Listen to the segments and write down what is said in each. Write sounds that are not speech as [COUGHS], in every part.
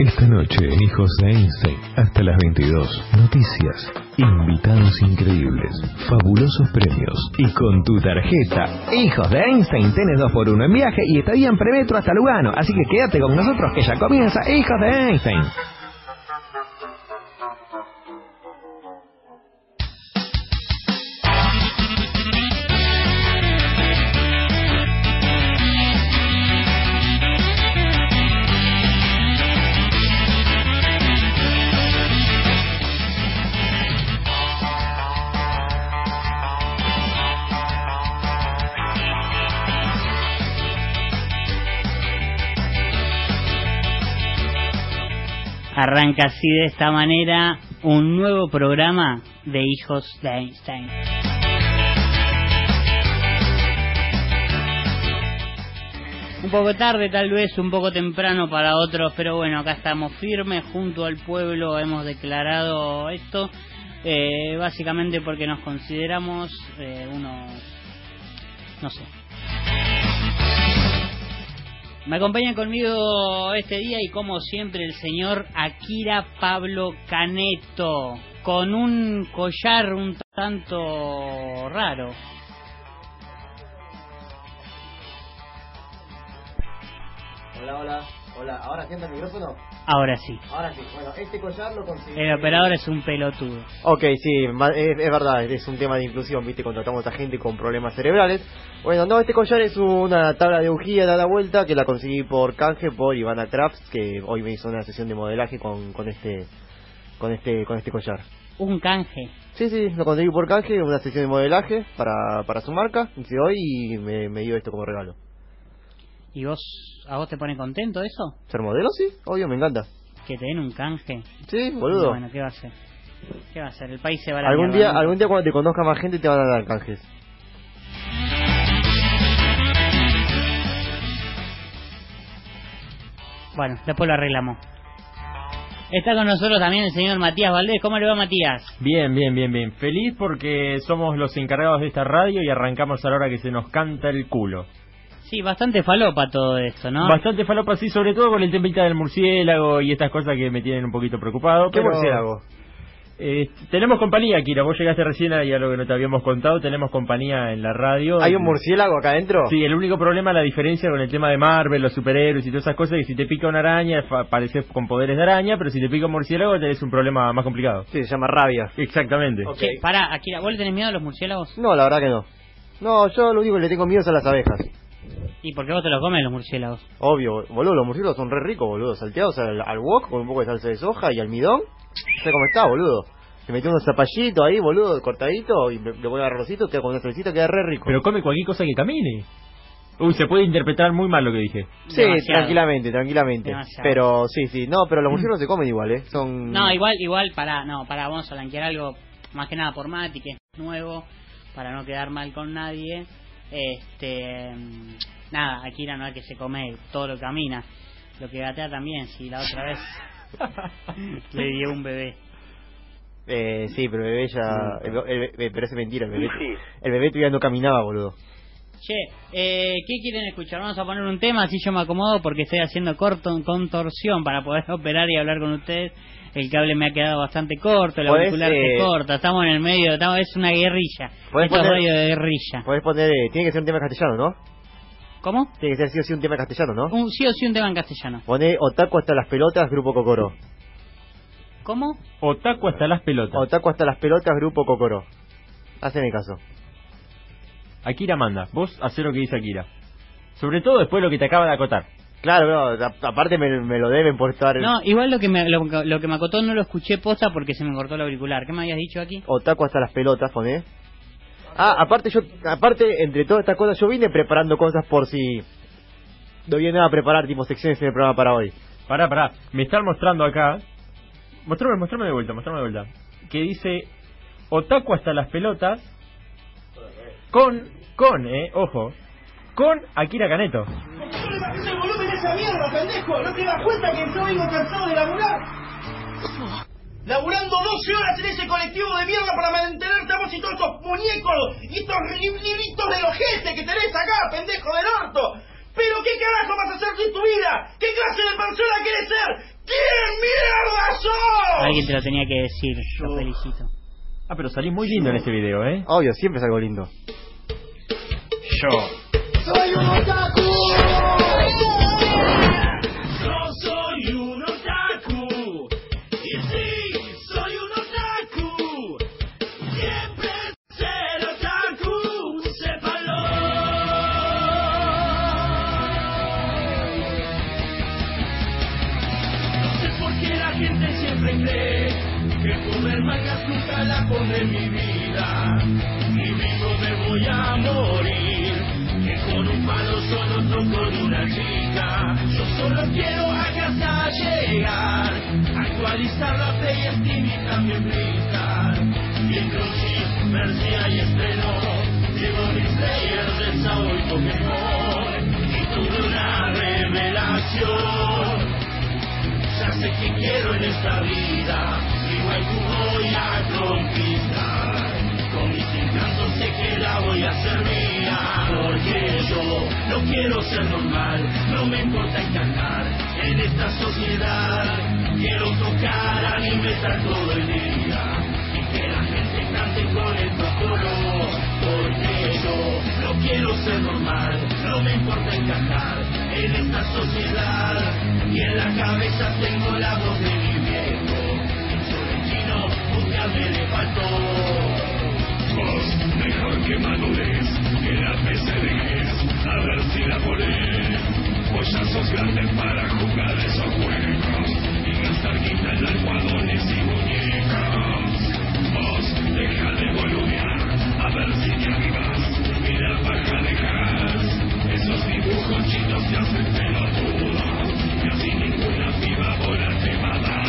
Esta noche Hijos de Einstein, hasta las 22. Noticias, invitados increíbles, fabulosos premios y con tu tarjeta. Hijos de Einstein, tenés dos por uno en viaje y estadía en premetro hasta Lugano. Así que quédate con nosotros que ya comienza Hijos de Einstein. Arranca así de esta manera un nuevo programa de Hijos de Einstein. Un poco tarde tal vez, un poco temprano para otros, pero bueno, acá estamos firmes junto al pueblo, hemos declarado esto, eh, básicamente porque nos consideramos eh, unos, no sé, me acompaña conmigo este día y como siempre el señor Akira Pablo Caneto, con un collar un tanto raro. Hola, hola, hola. ¿Ahora sienta el micrófono? Ahora sí. Ahora sí. Bueno, este collar lo conseguí. El operador es un pelotudo. Ok, sí, es, es verdad, es un tema de inclusión, viste, contratamos a gente con problemas cerebrales. Bueno, no, este collar es una tabla de bujía de la vuelta que la conseguí por canje por Ivana Crafts, que hoy me hizo una sesión de modelaje con, con este con este con este collar. Un canje. Sí, sí, lo conseguí por canje, una sesión de modelaje para, para su marca, y hoy y me, me dio esto como regalo. ¿Y vos, a vos te pone contento eso? ¿Ser modelo? Sí, obvio, me encanta. Que te den un canje. Sí, boludo. Bueno, ¿qué va a hacer? ¿Qué va a hacer? El país se va a la Algún mierda, día, ¿no? algún día cuando te conozca más gente te van a dar canjes. Bueno, después lo arreglamos. Está con nosotros también el señor Matías Valdés. ¿Cómo le va, Matías? Bien, bien, bien, bien. Feliz porque somos los encargados de esta radio y arrancamos a la hora que se nos canta el culo. Sí, bastante falopa todo esto, ¿no? Bastante falopa, sí, sobre todo con el temita del murciélago y estas cosas que me tienen un poquito preocupado. ¿Qué pero- murciélago? Eh, tenemos compañía, Kira. Vos llegaste recién y a lo que no te habíamos contado. Tenemos compañía en la radio. ¿Hay un murciélago acá adentro? Sí, el único problema, la diferencia con el tema de Marvel, los superhéroes y todas esas cosas, es que si te pica una araña, pareces con poderes de araña, pero si te pica un murciélago, tenés un problema más complicado. Sí, se llama rabia. Exactamente. Ok. Che, pará, Akira, ¿vos le tenés miedo a los murciélagos? No, la verdad que no. No, yo lo único que le tengo miedo son las abejas. ¿Y por qué vos te los comes los murciélagos? Obvio, boludo, los murciélagos son re ricos, boludo. Salteados al, al wok con un poco de salsa de soja y almidón. No sé cómo está, boludo. Le metí unos zapallitos ahí, boludo, cortadito, y le voy a arrocito, queda con una salsita, queda re rico. Pero come cualquier cosa que camine. Uy, se puede interpretar muy mal lo que dije. sí, Demasiado. tranquilamente, tranquilamente. Demasiado. Pero sí, sí, no, pero los murciélagos se comen igual, ¿eh? Son... No, igual, igual, pará, no, pará, vamos a blanquear algo más que nada por Mati, que es nuevo, para no quedar mal con nadie. Este, mm, nada, Akira no es que se come todo lo que camina, lo que gatea también, si la otra vez [LAUGHS] le dio un bebé. Eh, sí, pero el bebé ya... el- el- el- pero es mentira, el bebé... El bebé todavía no caminaba, boludo. Che, eh, ¿qué quieren escuchar? Vamos a poner un tema, así yo me acomodo porque estoy haciendo corto, contorsión para poder [LAUGHS] operar y hablar con ustedes. El cable me ha quedado bastante corto, el auricular eh, se corta, estamos en el medio, estamos, es una guerrilla. Esto es poner- radio de guerrilla. Podés poner... eh, tiene que ser un tema castellano, ¿no? ¿Cómo? Tiene que ser sí o sí un tema en castellano, ¿no? Un, sí o sí un tema en castellano. Poné Otaku hasta las pelotas, Grupo Cocoró. ¿Cómo? Otaku hasta las pelotas. Otaku hasta las pelotas, Grupo Cocoró. Haceme caso. Akira manda. Vos hacé lo que dice Akira. Sobre todo después de lo que te acaba de acotar. Claro, no, a- aparte me, me lo deben por estar... No, igual lo que me lo, lo que me acotó no lo escuché posta porque se me cortó el auricular. ¿Qué me habías dicho aquí? Otaku hasta las pelotas, poné. Ah, aparte yo, aparte entre todas estas cosas, yo vine preparando cosas por si, No viene nada a preparar tipo secciones en el programa para hoy. Pará, pará. Me están mostrando acá. Mostrame, mostrame de vuelta, mostrame de vuelta. Que dice Otaku hasta las pelotas. Con, con, eh, ojo. Con Akira Caneto. ¿Por qué le bajás el volumen de esa mierda, pendejo? ¿No te das cuenta que yo vengo cansado de laburar? Laburando 12 horas en ese colectivo de mierda para mantenerte a vos y todos estos muñecos y estos li- libritos de ojete que tenés acá, pendejo del orto. Pero qué carajo vas a hacer de tu vida? ¿Qué clase de persona querés ser? ¿Quién mierda sos? Alguien te lo tenía que decir, lo felicito. Ah, pero salí muy lindo en ese video, eh. Obvio, siempre es algo lindo. Yo. ¡Soy un otaku! Pone en mi vida. Y vivo me voy a morir. Que con un palo solo otro con una chica. Yo solo quiero a casa llegar. Actualizar la Play Steam y también brincar. Viendo Chip, Mercia y estreno. Llevo mis players de Sao y Pokémon. Y tuve una revelación. Ya sé que quiero en esta vida, voy a conquistar. Con mis encantos sé que la voy a hacer mía, porque yo no quiero ser normal, no me importa encajar en esta sociedad. Quiero tocar anime estar todo el día y que la gente cante con el color, porque yo no quiero ser normal, no me importa encajar en esta sociedad y en la cabeza tengo la voz de mi búscame le faltó. Vos, mejor que madures, que la PCDs, a ver si la ponés. Vos ya sos grande para jugar esos juegos y gastar guita en almohadones y muñecos. Vos, deja de boludear, a ver si te avivas, mira paja dejas. Esos dibujos chinos te hacen pelotudo, y así ninguna piba bola te va.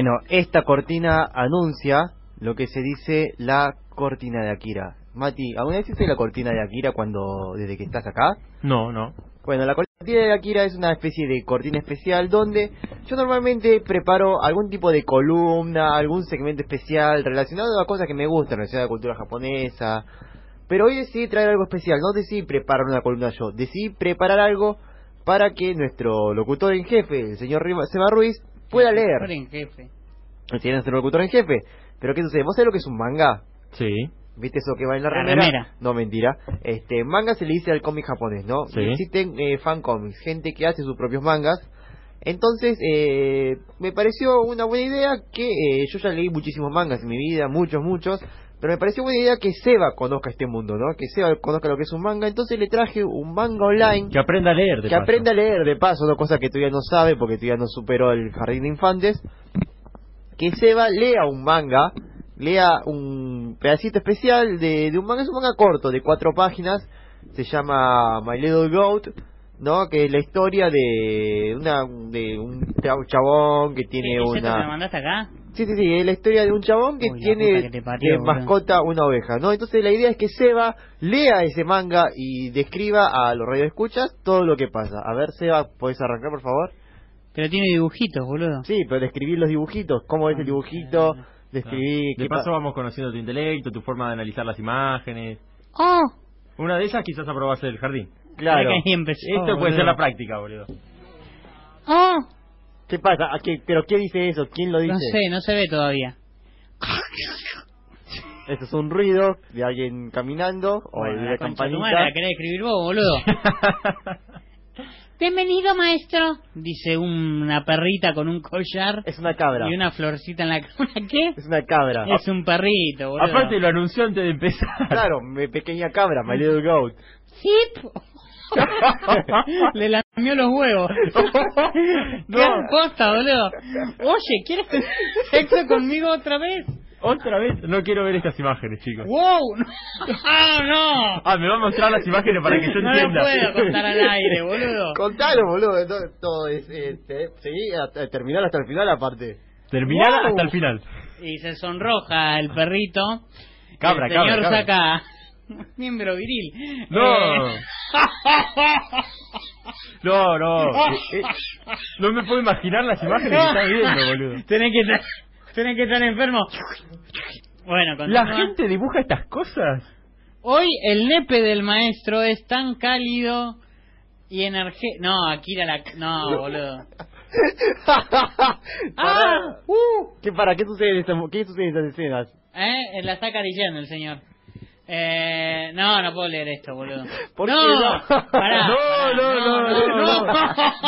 Bueno, esta cortina anuncia lo que se dice la cortina de Akira. Mati, ¿alguna vez hiciste la cortina de Akira cuando desde que estás acá? No, no. Bueno, la cortina de Akira es una especie de cortina especial donde yo normalmente preparo algún tipo de columna, algún segmento especial relacionado a cosas que me gustan, relacionado a la cultura japonesa. Pero hoy decidí traer algo especial, no decidí preparar una columna yo, decidí preparar algo para que nuestro locutor en jefe, el señor Seba Ruiz, pueda leer. Locutor en jefe. Locutor en jefe. Pero ¿qué sucede? ¿Vos sabés lo que es un manga? Sí. ¿Viste eso que va en la, La remera? remera. No, mentira. Este, manga se le dice al cómic japonés, ¿no? Sí. Y Existen eh, fan comics, gente que hace sus propios mangas. Entonces, eh, me pareció una buena idea que eh, yo ya leí muchísimos mangas en mi vida, muchos, muchos. Pero me pareció buena idea que Seba conozca este mundo, ¿no? Que Seba conozca lo que es un manga. Entonces le traje un manga online Que aprenda a leer, de que paso. aprenda a leer de paso, una cosa que todavía no sabe porque todavía no superó el jardín de infantes. Que Seba lea un manga, lea un pedacito especial de, de un manga, es un manga corto de cuatro páginas, se llama My Little Goat, ¿no? Que es la historia de una de un chab- chabón que tiene ¿Es esto que me una mandaste acá? Sí, sí, sí, es la historia de un chabón que Uy, tiene que parió, de mascota una oveja, ¿no? Entonces la idea es que Seba lea ese manga y describa a los radioescuchas todo lo que pasa. A ver, Seba, ¿podés arrancar, por favor? Pero tiene dibujitos, boludo. Sí, pero describir los dibujitos, cómo es el dibujito, describir... De qué paso pa- vamos conociendo tu intelecto, tu forma de analizar las imágenes. ¡Oh! Una de ellas quizás aprobase del jardín. Claro. Empezó, Esto puede boludo. ser la práctica, boludo. ¡Oh! ¿Qué pasa? ¿A qué- ¿Pero quién dice eso? ¿Quién lo dice? No sé, no se ve todavía. Eso es un ruido de alguien caminando o Bueno, de la la campanita. la querés escribir vos, boludo. [LAUGHS] Bienvenido, maestro. Dice una perrita con un collar Es una cabra. y una florcita en la [LAUGHS] cara. ¿Qué? Es una cabra. Es un perrito, boludo. Aparte lo anunció antes de empezar. Claro, mi pequeña cabra, my little goat. Zip. [LAUGHS] Le lamió los huevos. [LAUGHS] No. ¿Qué posta, boludo? Oye, ¿quieres tener sexo conmigo otra vez? Otra vez, no quiero ver estas imágenes, chicos. ¡Wow! ¡No! no! Ah, me va a mostrar las imágenes para que yo No lo entienda. puedo contar al aire, boludo. Contalo, boludo. Todo, todo es, este, seguí hasta terminar hasta el final, aparte. Terminar Wow. hasta el final. Y se sonroja el perrito. Cabra, el señor cabra, cabra. saca [LAUGHS] miembro viril. No. Eh, No, no. Eh, eh, No me puedo imaginar las imágenes que estás viendo, boludo. [LAUGHS] Tenés que estar, tenés que estar enfermo. Bueno, ¿La continúa. gente dibuja estas cosas? Hoy el nepe del maestro es tan cálido y energético. No, Akira la. No, boludo. [LAUGHS] Para- ¿Qué para? ¿Qué sucede en esta- qué sucede en estas escenas? ¿Eh? La está acariciando el señor. Eh, no, no puedo leer esto, boludo. ¿Por no, qué no? Pará, [LAUGHS] No, pará, no, no, no, no.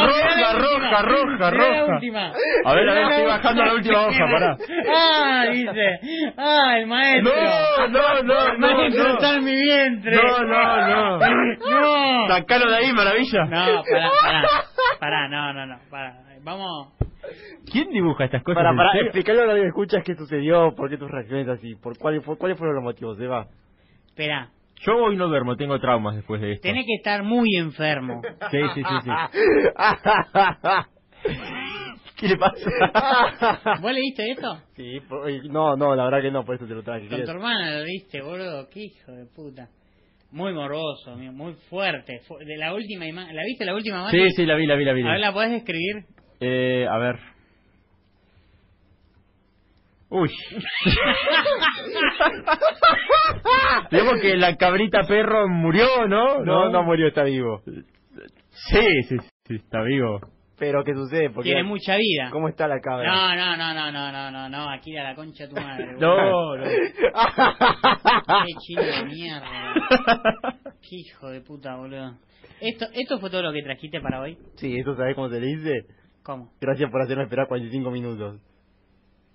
Roja, roja, roja, roja. última. A ver, a ver, estoy bajando la última hoja, pará. Ah, dice. Ah, el maestro. No, no, no, El maestro no, está no. en mi vientre. No, no, no. No. Sacalo de ahí, maravilla. No, pará, pará. Pará, no, no, no. Pará. Vamos. ¿Quién dibuja estas cosas? Para, para, explicarle a la escuchas qué sucedió, por qué tus reacciones así, por cuáles cuáles fueron los motivos, Eva. Espera. Yo hoy no duermo, tengo traumas después de esto. Tenés que estar muy enfermo. Sí, sí, sí, sí. [LAUGHS] ¿Qué le pasa? ¿Vos leíste esto? sí, eh, no, no, la verdad que no, por eso te lo traje. Con tu hermana lo viste, boludo. Qué hijo de puta. Muy morboso, muy fuerte. Fu- De la última imagen. ¿La viste la última imagen? Sí, sí, la vi, la vi, la vi. A ver, ¿la podés escribir? Eh, a ver. Uy. [LAUGHS] Digamos que la cabrita perro murió, ¿no? No, no murió, está vivo. Sí, sí, sí, está vivo. Pero, ¿qué sucede? Porque, Tiene mucha vida. ¿Cómo está la cabra? No, no, no, no, no, no, no, no. Aquí a la concha de tu madre. [LAUGHS] No, no. Qué chino de mierda. [LAUGHS] Qué hijo de puta, boludo. Esto, esto fue todo lo que trajiste para hoy. Sí, ¿eso sabés cómo se le dice? ¿Cómo? Gracias por hacerme esperar 45 minutos.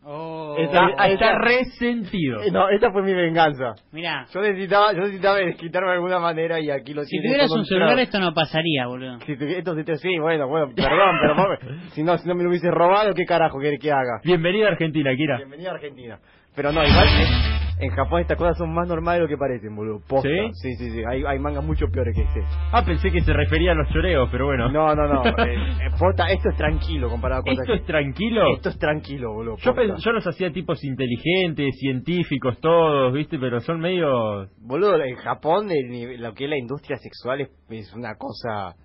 Oh, Esa- Está, está resentido. Eh, No, esta fue mi venganza. Mira, Yo necesitaba, yo necesitaba desquitarme de alguna manera y aquí lo si tuvieras un celular esto no pasaría, boludo. Si tu- esto sí bueno, bueno, perdón, [LAUGHS] pero si no, si no me lo hubiese robado, ¿qué carajo querés que haga? Bienvenida a Argentina, Kira. Bienvenida a Argentina. Pero no, igual en, en Japón estas cosas son más normales de lo que parecen, boludo. Posta. ¿Sí? Sí, sí, sí. Hay, hay mangas mucho peores que este. Ah, pensé que se refería a los choreos, pero bueno. No, no, no. [LAUGHS] eh, eh, posta, esto es tranquilo comparado con ¿Esto es tranquilo? Esto es tranquilo, boludo. Yo, posta. yo los hacía tipos inteligentes, científicos, todos, ¿viste? Pero son medio... Boludo, en Japón el nivel- lo que es la industria sexual es, es una cosa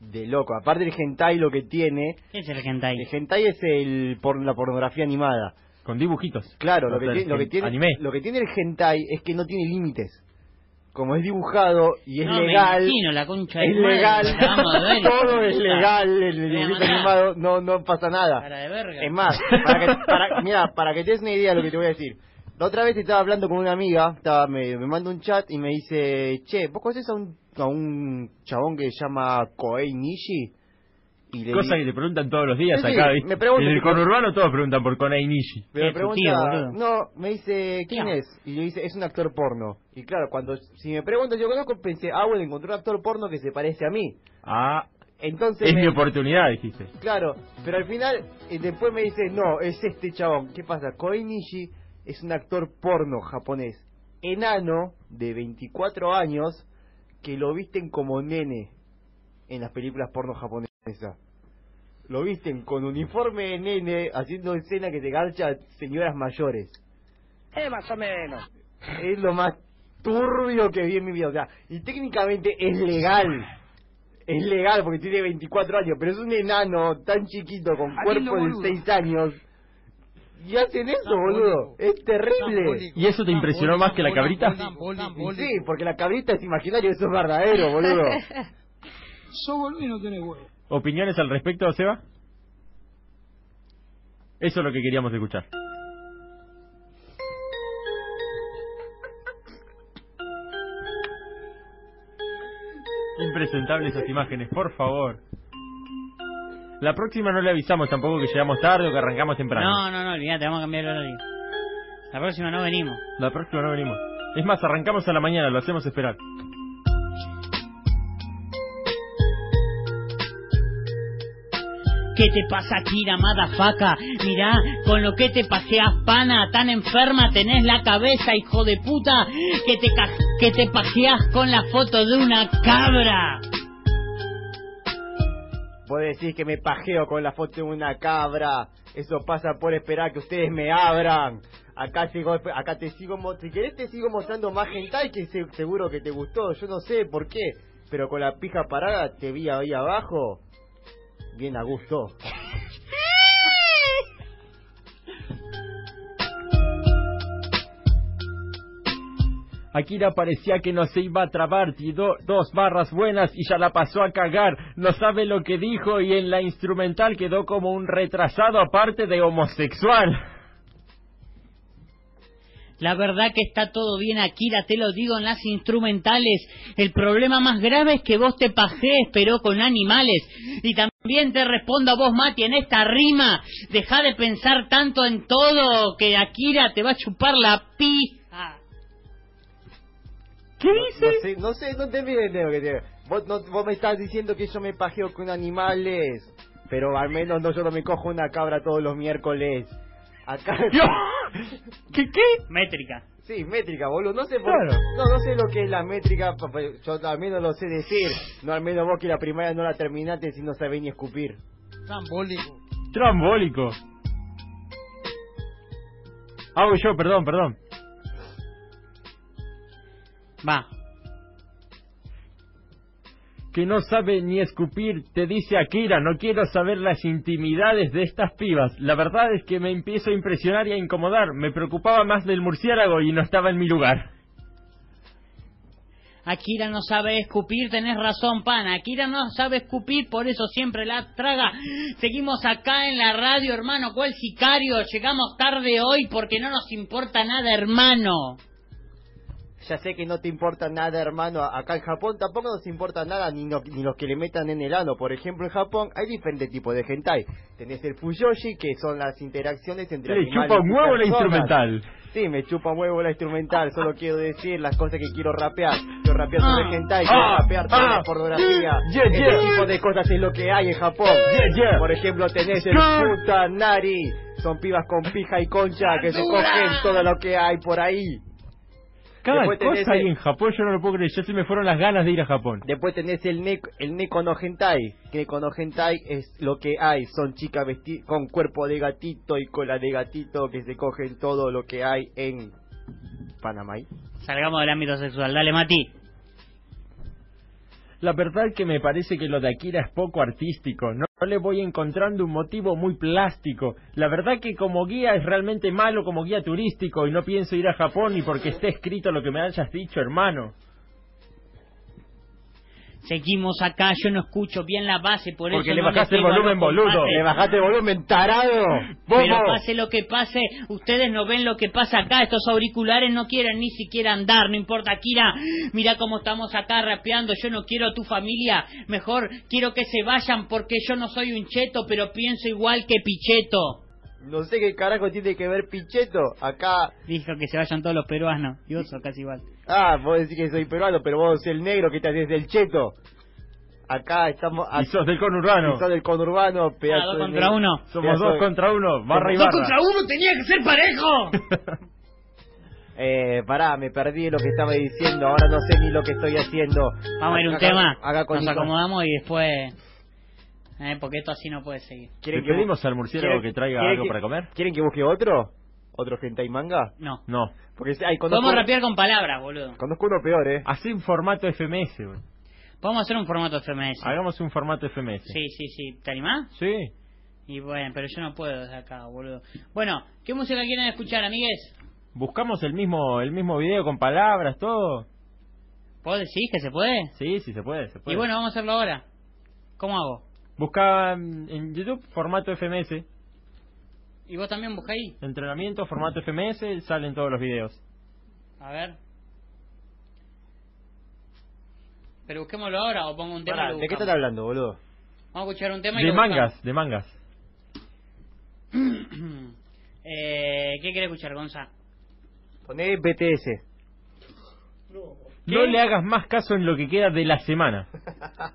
de loco. Aparte el hentai lo que tiene... ¿Qué es el hentai? El hentai es el por la pornografía animada. Con dibujitos. Claro, lo que, tiene, lo, que tiene, Anime. lo que tiene el hentai es que no tiene límites. Como es dibujado y es No, me legal, imagino, la concha de es madre, legal, [LAUGHS] todo es legal, el dibujito animado no, no pasa nada. Cara de verga. Es más, para que, para, mira, para que te des una idea de lo que te voy a decir. La otra vez estaba hablando con una amiga, estaba, me, me manda un chat y me dice, che, ¿vos conoces a un, a un chabón que se llama Koei Nishi? Y le Cosa que te preguntan todos los días Sí, acá, En el conurbano todos preguntan por Konei Nishi. Pero me pregunta, tío, no, me dice, ¿quién es? Y yo dice, es un actor porno. Y claro, cuando, si me pregunto, yo conozco, pensé, ah, bueno, encontré un actor porno que se parece a mí. Ah, Entonces, es me- mi oportunidad, dijiste. claro, pero al final, eh, después me dice, no, es este chabón. ¿Qué pasa? Koei Nishi es un actor porno japonés, enano, de 24 años, que lo visten como nene en las películas porno japonesas. Lo visten con uniforme de nene, haciendo escena que te garcha a señoras mayores. Eh, más o menos. es lo más turbio que vi en mi vida. O sea, y técnicamente es legal. Es legal porque tiene 24 años, pero es un enano tan chiquito con cuerpo de boludo. 6 años. Y hacen eso, boludo. Es terrible. ¿Y eso te impresionó más que la cabrita? Sí, porque la cabrita es imaginario, eso es verdadero, boludo. [LAUGHS] Sos boludo y no tenés huevo. ¿Opiniones al respecto, Seba? Eso es lo que queríamos escuchar. Impresentables esas imágenes, por favor. La próxima no le avisamos tampoco que llegamos tarde o que arrancamos temprano. No, no, no, olvídate, vamos a cambiar el horario. La próxima no venimos. La próxima no venimos. Es más, arrancamos a la mañana, lo hacemos esperar. ¿Qué te pasa, Kira, madafaca? Mirá, con lo que te paseas, pana, tan enferma tenés la cabeza, hijo de puta, que te, que te paseas con la foto de una cabra. Vos decís que me pajeo con la foto de una cabra. Eso pasa por esperar que ustedes me abran. Acá sigo, acá te sigo, si querés te sigo mostrando más hentai que se- seguro que te gustó. Yo no sé por qué, pero con la pija parada te vi ahí abajo. Bien a gusto. Akira parecía que no se iba a trabar, tiró dos barras buenas y ya la pasó a cagar. No sabe lo que dijo y en la instrumental quedó como un retrasado aparte de homosexual. La verdad que está todo bien, Akira, te lo digo en las instrumentales. El problema más grave es que vos te pajees, pero con animales. Y también te respondo a vos, Mati, en esta rima. Deja de pensar tanto en todo que Akira te va a chupar la pija. ¿Qué No sé, no sé, no te lo que te... Vos, no, vos me estás diciendo que yo me pajeo con animales. Pero al menos no, yo no me cojo una cabra todos los miércoles. Acá... [LAUGHS] ¿Qué, qué? Métrica. Sí, métrica, boludo. No sé por... Claro. No, no sé lo que es la métrica. Yo al menos lo sé decir. No, al menos vos que la primaria no la terminaste si no sabés ni escupir. Trambólico. Trambólico. Hago yo, perdón, perdón. Va. Que no sabe ni escupir, te dice Akira, no quiero saber las intimidades de estas pibas. La verdad es que me empiezo a impresionar y a incomodar. Me preocupaba más del murciélago y no estaba en mi lugar. Akira no sabe escupir, tenés razón, pana. Akira no sabe escupir, por eso siempre la traga. Seguimos acá en la radio, hermano. ¿Cuál sicario? Llegamos tarde hoy porque no nos importa nada, hermano. Ya sé que no te importa nada, hermano. Acá en Japón tampoco nos importa nada, ni, no- ni los que le metan en el ano. Por ejemplo, en Japón hay diferentes tipos de hentai. Tenés el fuyoshi, que son las interacciones entre Le animales chupa un huevo la instrumental. Sí, me chupa un huevo la instrumental. Solo quiero decir las cosas que quiero rapear. Quiero rapear sobre Ah. hentai, quiero Ah. rapear sobre Ah. pornografía. Yeah, Ese yeah. tipo de cosas es lo que hay en Japón. Yeah, yeah. Por ejemplo, tenés el puta nari. Son pibas con pija y concha que se cogen todo lo que hay por ahí. Cada Después tenés cosa ahí el- en Japón, yo no lo puedo creer. Ya se me fueron las ganas de ir a Japón. Después tenés el, ne el neko no hentai. Que neko no hentai es lo que hay. Son chicas vesti con cuerpo de gatito y cola de gatito que se cogen todo lo que hay en Panamá. Salgamos del ámbito sexual. Dale, Mati. La verdad que me parece que lo de Akira es poco artístico. No, no le voy encontrando un motivo muy plástico. La verdad que como guía es realmente malo como guía turístico y no pienso ir a Japón ni porque esté escrito lo que me hayas dicho, hermano. Seguimos acá, yo no escucho bien la base, por Porque eso le no bajaste el volumen, boludo. Le bajaste el volumen, tarado. Pero pase lo que pase, ustedes no ven lo que pasa acá, estos auriculares no quieren ni siquiera andar, no importa, Kira, mira cómo estamos acá rapeando, yo no quiero a tu familia, mejor quiero que se vayan porque yo no soy un cheto, pero pienso igual que Picheto. No sé qué carajo tiene que ver Pichetto. Acá. Dijo que se vayan todos los peruanos, y vos sos casi igual. Ah, vos decís que soy peruano, pero vos sos el negro que te haces del cheto. Acá estamos. Y sos del conurbano. Y sos del conurbano, pedazo Ah, dos de contra negro. uno. Somos Pedazo dos de- contra uno, barra y ¡Dos contra uno tenía que ser parejo! [LAUGHS] Eh, pará, me perdí lo que estaba diciendo. Ahora no sé ni lo que estoy haciendo. Vamos a ir a un Acá- tema, Acá con nos acomodamos y después... Eh, porque esto así no puede seguir. ¿Le pedimos al murciélago que traiga quieren algo para comer? ¿Quieren que busque otro? ¿Otro hentai manga? No. No. Porque hay Podemos rapear con palabras, boludo. conozco uno peor, ¿eh? Hacé un formato FMS, güey. Podemos hacer un formato FMS. Hagamos un formato FMS. Sí, sí, sí. ¿Te animás? Sí. Y bueno, pero yo no puedo desde acá, boludo. Bueno, ¿qué música quieren escuchar, amigues? Buscamos el mismo el mismo video con palabras, todo. ¿Vos decís que se puede? Sí, sí, se puede, se puede. Y bueno, vamos a hacerlo ahora. ¿Cómo hago? Busca mm, en YouTube formato FMS. ¿Y vos también busca ahí? Entrenamiento, formato FMS, salen todos los videos. A ver. Pero busquémoslo ahora o pongo un tema. y Pará, lo ¿De qué estás hablando, boludo? Vamos a escuchar un tema y De lo mangas, de mangas. [COUGHS] eh, ¿Qué querés escuchar, Gonza? Poné BTS. No le hagas más caso en lo que queda de la semana.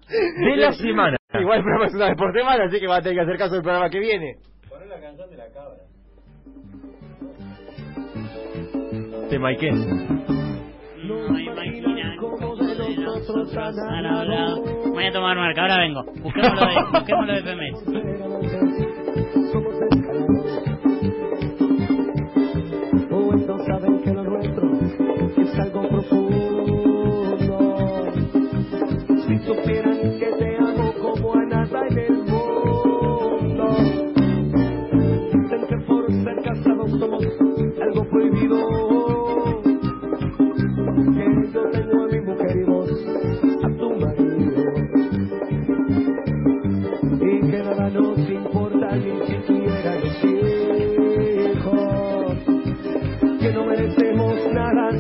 De la semana. [LAUGHS] [LAUGHS] Igual el programa es una vez por semana, así que va a tener que hacer caso del programa que viene. Te maiqué. No imaginan cómo de nosotros han hablado. Voy a tomar marca, ahora vengo. Busquémoslo de, [LAUGHS] busquémoslo de FMS. O estos saben que lo nuestro es algo profundo. Si supieran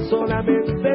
solamente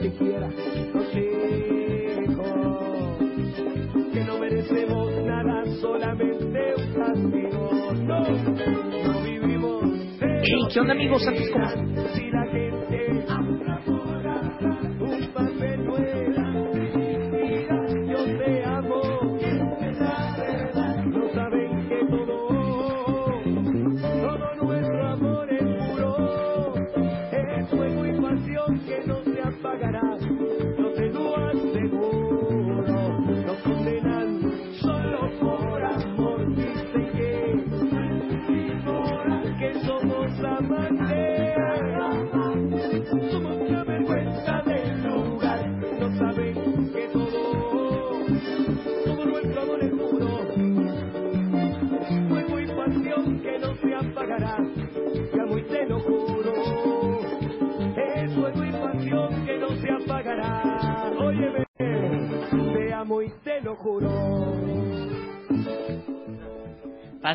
que nada nos importa que quiera, no merecemos nada, solamente un castigo. No, no vivimos. Hey, ¿qué onda amigos? Antes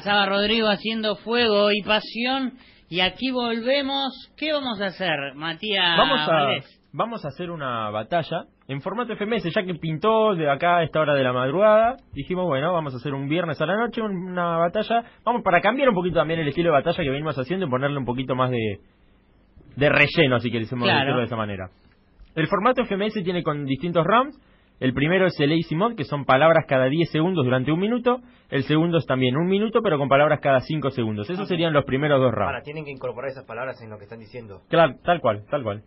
Pasaba Rodrigo haciendo fuego y pasión. Y aquí volvemos. ¿Qué vamos a hacer, Matías? Vamos a, Valdés? vamos a hacer una batalla en formato FMS, ya que pintó de acá a esta hora de la madrugada. Dijimos, bueno, vamos a hacer un viernes a la noche, una batalla. Vamos para cambiar un poquito también el estilo de batalla que venimos haciendo y ponerle un poquito más de, de relleno, si queremos Claro. decirlo de esa manera. El formato FMS tiene con distintos rounds. El primero es el Easy Mod, que son palabras cada 10 segundos durante un minuto. El segundo es también un minuto, pero con palabras cada 5 segundos. Esos serían los primeros dos rounds. Ahora, tienen que incorporar esas palabras en lo que están diciendo. Claro, tal cual, tal cual.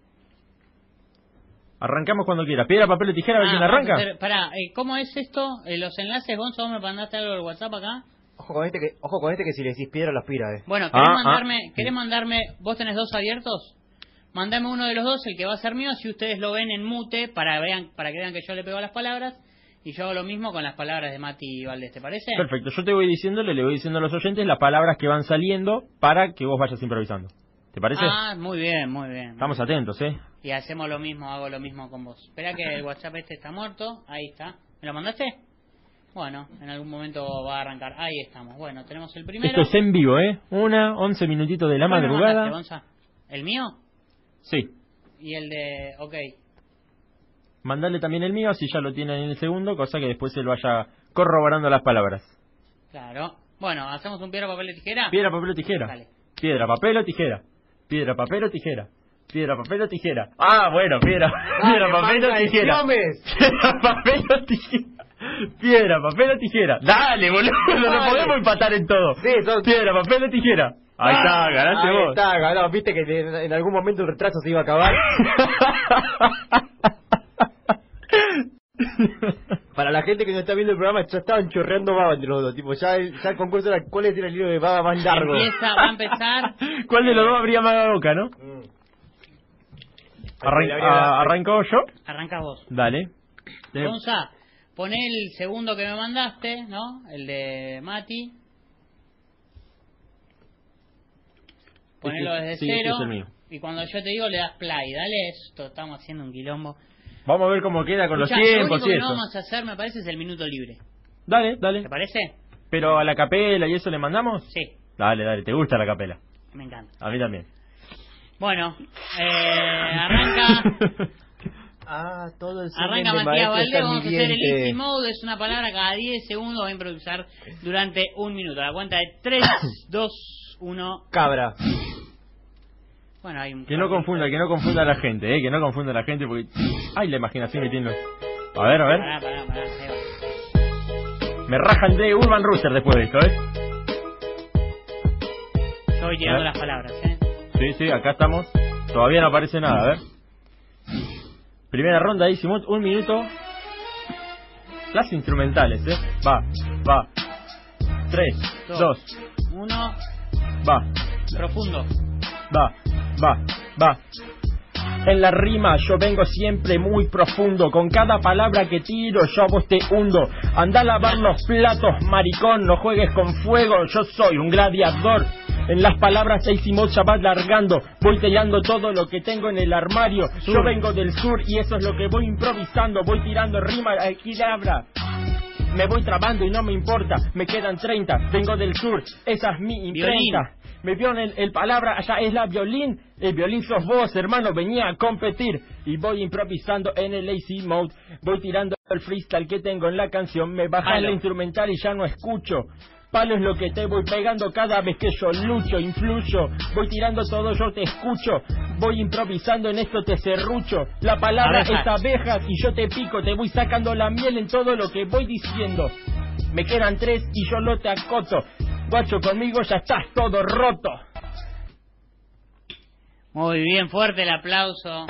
Arrancamos cuando quiera. Piedra, papel o tijera, a ver Ah, quién arranca. hacer- pará, eh, ¿cómo es esto? Eh, los enlaces, Gonzo, ¿vos me mandaste algo del WhatsApp acá? Ojo con este que, ojo con este que si le decís piedra lo aspira, eh. Bueno, ¿querés, Ah, ah. mandarme, ¿querés mandarme, vos tenés dos abiertos? Mandame uno de los dos, el que va a ser mío, si ustedes lo ven en mute, para, vean, para que vean que yo le pego las palabras, y yo hago lo mismo con las palabras de Mati y Valdés, ¿te parece? Perfecto, yo te voy diciéndole, le voy diciendo a los oyentes las palabras que van saliendo para que vos vayas improvisando. ¿Te parece? Ah, muy bien, muy bien. Estamos atentos, ¿eh? Y hacemos lo mismo, hago lo mismo con vos. Espera que el WhatsApp este está muerto, ahí está. ¿Me lo mandaste? Bueno, en algún momento va a arrancar. Ahí estamos. Bueno, tenemos el primero. Esto es en vivo, ¿eh? Una, once minutitos de la ¿Cuál me madrugada. mandaste? ¿El mío? Sí. Y el de... Ok. Mandale también el mío, así ya lo tienen en el segundo, cosa que después él vaya corroborando las palabras. Claro. Bueno, ¿hacemos un piedra, papel y tijera? Piedra, papel o tijera. Dale. Piedra, papel o tijera. Piedra, papel o tijera. Piedra, papel o tijera. Ah, bueno, piedra, [LAUGHS] piedra, papel o tijera. [LAUGHS] Piedra, papel o tijera. Piedra, papel o tijera. Dale, boludo, no podemos empatar en todo. Piedra, papel o tijera. Ahí está, ganaste Ahí vos. está, ganó. Viste que en, en algún momento el retraso se iba a acabar. [LAUGHS] Para la gente que no está viendo el programa, ya estaban chorreando baba entre los dos. Tipo, ya el, ya el concurso era cuál es el hilo de baba más largo. Empieza, va a empezar. [LAUGHS] ¿Cuál de los dos habría más boca, no? Arran- Habría- ah, ¿Arrancó yo? Arranca vos. Dale. Gonza, poné el segundo que me mandaste, ¿no? El de Mati. Ponelo Este- desde sí, este cero. es el mío. Y cuando yo te digo, le das play. Dale esto, estamos haciendo un quilombo. Vamos a ver cómo queda con Escuchá, los lo tiempos único y que eso. no vamos a hacer, me parece, es el minuto libre. Dale, dale. ¿Te parece? Pero a la capela y eso le mandamos. Sí, Dale, dale, te gusta la capela. me encanta. A mí también. Bueno, eh, arranca, [LAUGHS] Ah, todo el arranca Matías Valdés. Vamos a hacer el easy mode. Es una palabra cada 10 segundos. Va a improvisar durante un minuto. A la cuenta de 3, 2, 1. Cabra. Bueno, hay un. Que no confunda, que no confunda a la gente, eh, que no confunda a la gente porque ay la imaginación que tiene. los- A ver, a ver. Pará, pará, pará. ahí va. Me raja el de Urban Rooster después de esto, eh. Tirando A ver. las palabras, ¿eh? Sí, sí, acá estamos. Todavía no aparece nada, a ver. Primera ronda, Mode, un minuto. Las instrumentales, eh. Va, va. Tres, Dos. dos, Uno, va, profundo. va, va, va. En la rima yo vengo siempre muy profundo, con cada palabra que tiro yo a vos te hundo. Anda a lavar los platos, maricón, no juegues con fuego, yo soy un gladiador. En las palabras Eisimo ya va largando, voy tirando todo lo que tengo en el armario. Yo vengo del sur y eso es lo que voy improvisando, voy tirando rima, aquí habla. Me voy trabando y no me importa, me quedan 30, vengo del sur, esa es mi imprenta. Me vio en el, el palabra, allá es la violín, el violín sos vos, hermano, venía a competir. y voy improvisando en el lazy mode. Voy tirando el freestyle que tengo en la canción. Me baja Palo. la instrumental y ya no escucho. Palo es lo que te voy pegando cada vez que yo lucho, influyo. Voy tirando todo, yo te escucho. Voy improvisando en esto, te serrucho. La palabra es abejas y yo te pico. Te voy sacando la miel en todo lo que voy diciendo. Me quedan tres y yo lo te acoto. Guacho, conmigo ya estás todo roto. Muy bien, fuerte el aplauso.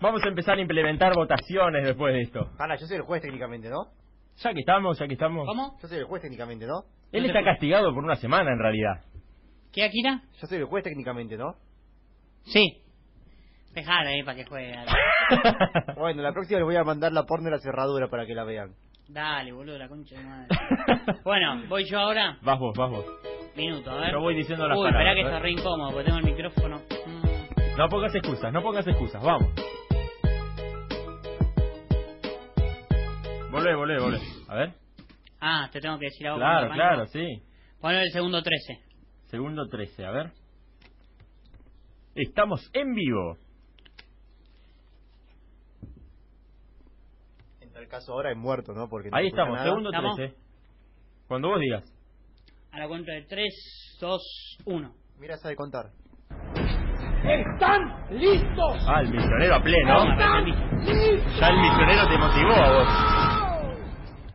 Vamos a empezar a implementar votaciones después de esto. Ana, yo soy el juez técnicamente, ¿no? Ya que estamos, ya que estamos. ¿Cómo? Yo soy el juez técnicamente, ¿no? Él está castigado por una semana en realidad. ¿Qué, Akira? Yo soy el juez técnicamente, ¿no? Sí. Dejala ahí para que juegue. [LAUGHS] Bueno, la próxima les voy a mandar la porno de la cerradura para que la vean. Dale, boludo, la concha de madre. [LAUGHS] Bueno, voy yo ahora. Vas vos, vas vos. Minuto, a ver. Yo voy diciendo las Uy, palabras, espera que está re incómodo porque tengo el micrófono. Mm. No pongas excusas, no pongas excusas, vamos. Volvé, volvé, volvé. A ver. Ah, te tengo que decir algo. Claro, claro, sí. Ponle el segundo 13. Segundo 13, a ver. Estamos en vivo. Tal caso ahora es muerto, ¿no? Porque no Ahí estamos, nada. segundo ¿Estamos? 13. Cuando vos digas. A la cuenta de 3, 2, 1. Mira, sabe contar. ¿Están listos? Ah, el misionero a pleno. No, me arrepentí. Ya el misionero te motivó a vos.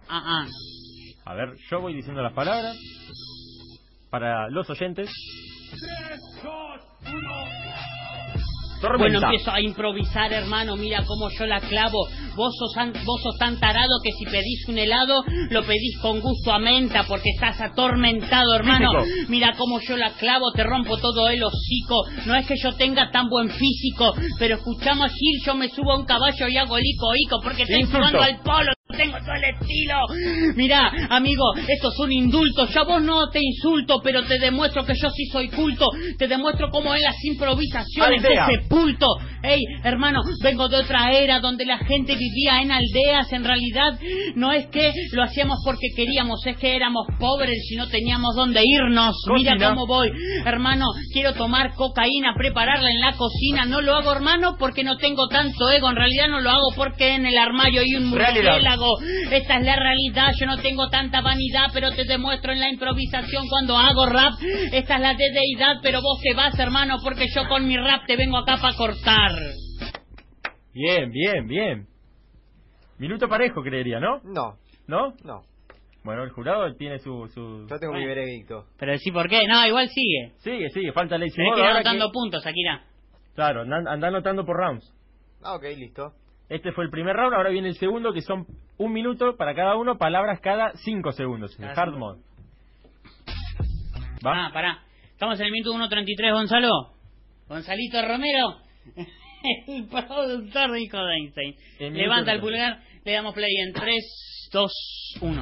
Ah, ah. A ver, yo voy diciendo las palabras. Para los oyentes. Bueno, Tormenta. empiezo a improvisar, hermano. Mira cómo yo la clavo. Vos sos, an- vos sos tan tarado que si pedís un helado, lo pedís con gusto a menta porque estás atormentado, hermano. Físico. Mira cómo yo la clavo, te rompo todo el hocico. No es que yo tenga tan buen físico, pero escuchamos Gil, yo me subo a un caballo y hago el ico porque estoy jugando al polo. Tengo todo el estilo. Mira, amigo, esto es un indulto. Yo a vos no te insulto, pero te demuestro que yo sí soy culto. Te demuestro cómo en las improvisaciones Aldea. de sepulto. Ey, hermano, vengo de otra era donde la gente vivía en aldeas. En realidad, no es que lo hacíamos porque queríamos, es que éramos pobres y no teníamos dónde irnos. Mira cómo voy. Hermano, quiero tomar cocaína, prepararla en la cocina. No lo hago, hermano, porque no tengo tanto ego. En realidad no lo hago porque en el armario hay un Realidad. Murciélago. Esta es la realidad. Yo no tengo tanta vanidad, pero te demuestro en la improvisación cuando hago rap. Esta es la de deidad, pero vos te vas, hermano, porque yo con mi rap te vengo acá para cortar. Bien, bien, bien. Minuto parejo, creería, ¿no? No, ¿No? no. Bueno, el jurado tiene su... su... Yo tengo mi Bueno. veredicto. Pero decí por qué. No, igual sigue. Sigue, sigue, falta ley Tenés que ir anotando puntos, Akira. Claro, anda, anda anotando por rounds. Ah, ok, listo. Este fue el primer round, ahora viene el segundo, que son un minuto para cada uno, palabras cada cinco segundos. El hard mode. ¿Va? Ah, pará. Estamos en el minuto 1.33, Gonzalo. Gonzalito Romero. [LAUGHS] el productor de Hijo de Einstein. El Levanta el 33. pulgar, le damos play en 3, 2, 1.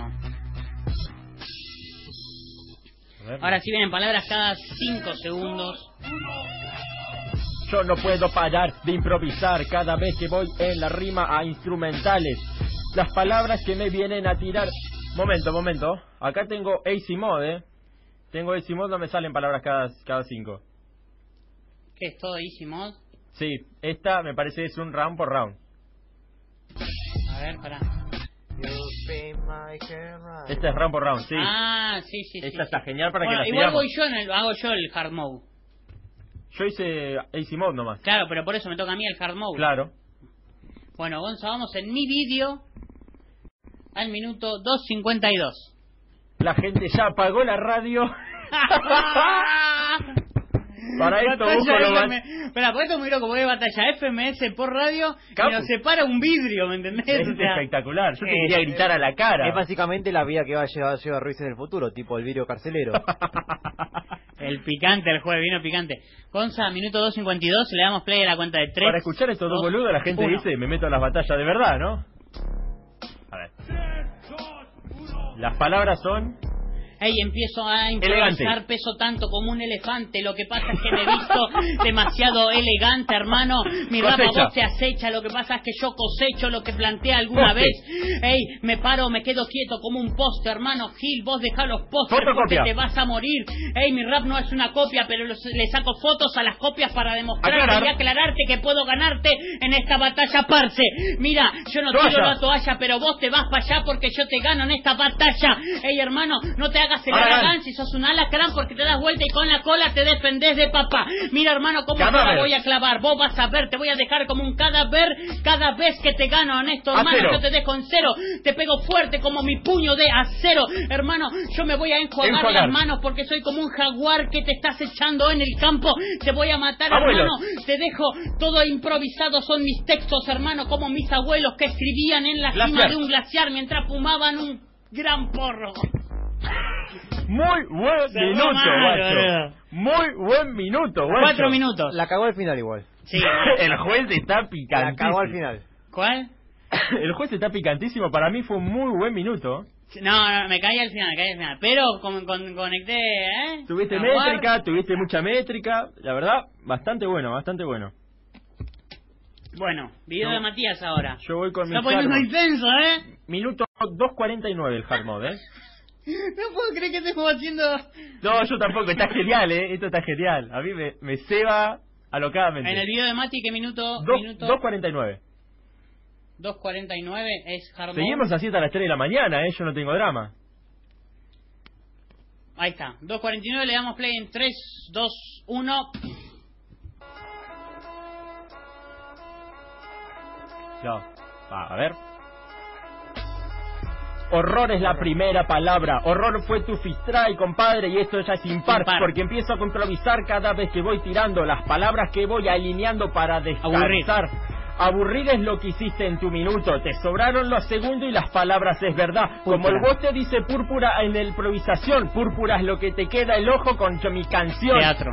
A ver. Ahora sí vienen palabras cada 5 segundos. Yo no puedo parar de improvisar cada vez que voy en la rima a instrumentales. Las palabras que me vienen a tirar. Momento, momento. Acá tengo AC Mode, ¿eh? Tengo AC Mode, no me salen palabras cada, cada cinco. ¿Qué es todo easy mod? Sí, esta me parece es un round por round. A ver, pará. Esta es round por round, sí. Ah, sí, sí, sí. Esta sí. está genial para Bueno, que la igual sigamos. voy yo en el, hago yo el hard mode. Yo hice AC Mode nomás. Claro, pero por eso me toca a mí el hard mode. Claro. Bueno, Gonza, vamos en mi vídeo al minuto 2.52. La gente ya apagó la radio. [LAUGHS] [LAUGHS] Para esto Batalla busco lo FM. Espera, porque esto es muy loco, porque es batalla FMS por radio Capo. y nos separa un vidrio, ¿me entendés? Es O sea, espectacular. Yo te eh, quería gritar a la cara. Es básicamente la vida que va a llevar, lleva Ruiz en el futuro, tipo el vídeo carcelero. [LAUGHS] El picante, el jueves vino picante. Gonza, minuto 2.52, le damos play a la cuenta de 3. Para escuchar estos dos boludos, la gente dice, me meto a las batallas de verdad, ¿no? A ver. Las palabras son... Ey, empiezo a improvisar, peso tanto como un elefante. Lo que pasa es que me he visto [LAUGHS] demasiado elegante, hermano. Mi Cosecha. voz te acecha. Lo que pasa es que yo cosecho lo que planteé alguna Poste. vez. Ey, me paro, me quedo quieto como un poste, hermano. Gil, vos dejá los postes porque te vas a morir. Ey, mi rap no es una copia, pero los- le saco fotos a las copias para demostrarte Aclarar. y aclararte que puedo ganarte en esta batalla, parce. Mira, yo no Toalla. tiro la toalla, pero vos te vas para allá porque yo te gano en esta batalla. Ey, hermano, no te hagas el Aragán. aragán si sos un alacrán porque te das vuelta y con la cola te defendés de papá. Mira, hermano, cómo te la voy a clavar. Vos vas a ver, te voy a dejar como un cadáver cada vez que te gano en esto, hermano. Acero. Yo te dejo en cero. Te pego fuerte como mi puño de acero. Hermano, yo me voy a enjuagar, Enjuagar. las manos porque soy como un jaguar que te estás echando en el campo. Te voy a matar, hermano. Te dejo todo improvisado. Son mis textos, hermano, como mis abuelos que escribían en la cima de un glaciar mientras fumaban un gran porro. Muy buen minuto, mal, guacho. boludo. Muy buen minuto, guacho. Cuatro minutos. La cagó al final igual. Sí. [LAUGHS] El juez está La picantísimo. cagó al final. ¿Cuál? [COUGHS] El juez está picantísimo. Para mí fue un muy buen minuto. No, no, me caí al final, me caí al final. Pero con, con- conecté, ¿eh? Tuviste métrica, tuviste mucha métrica. La verdad, bastante bueno, bastante bueno. Bueno, video No. de Matías ahora. Yo voy con mi Está poniendo intenso, ¿eh? Minuto 2.49 el hard mode, ¿eh? No puedo creer que estemos haciendo... No, yo tampoco. Está genial, ¿eh? Esto está genial. A mí me, me ceba alocadamente. En el video de Mati, ¿qué minuto? Dos- minuto 2.49. 2.49 es hard. Seguimos así hasta las 3 de la mañana, ¿eh? Yo no tengo drama. Ahí está. 2.49, le damos play en 3, 2, 1. Ya. Va, a ver. Horror es la primera palabra. Horror fue tu fistray, compadre, y esto ya es impar, Impar. porque empiezo a improvisar cada vez que voy tirando las palabras que voy alineando para descansar. Aburrir es lo que hiciste en tu minuto. Te sobraron los segundos y las palabras es verdad. Como el vos te dice púrpura en la improvisación, púrpura es lo que te queda el ojo con mi canción. Teatro.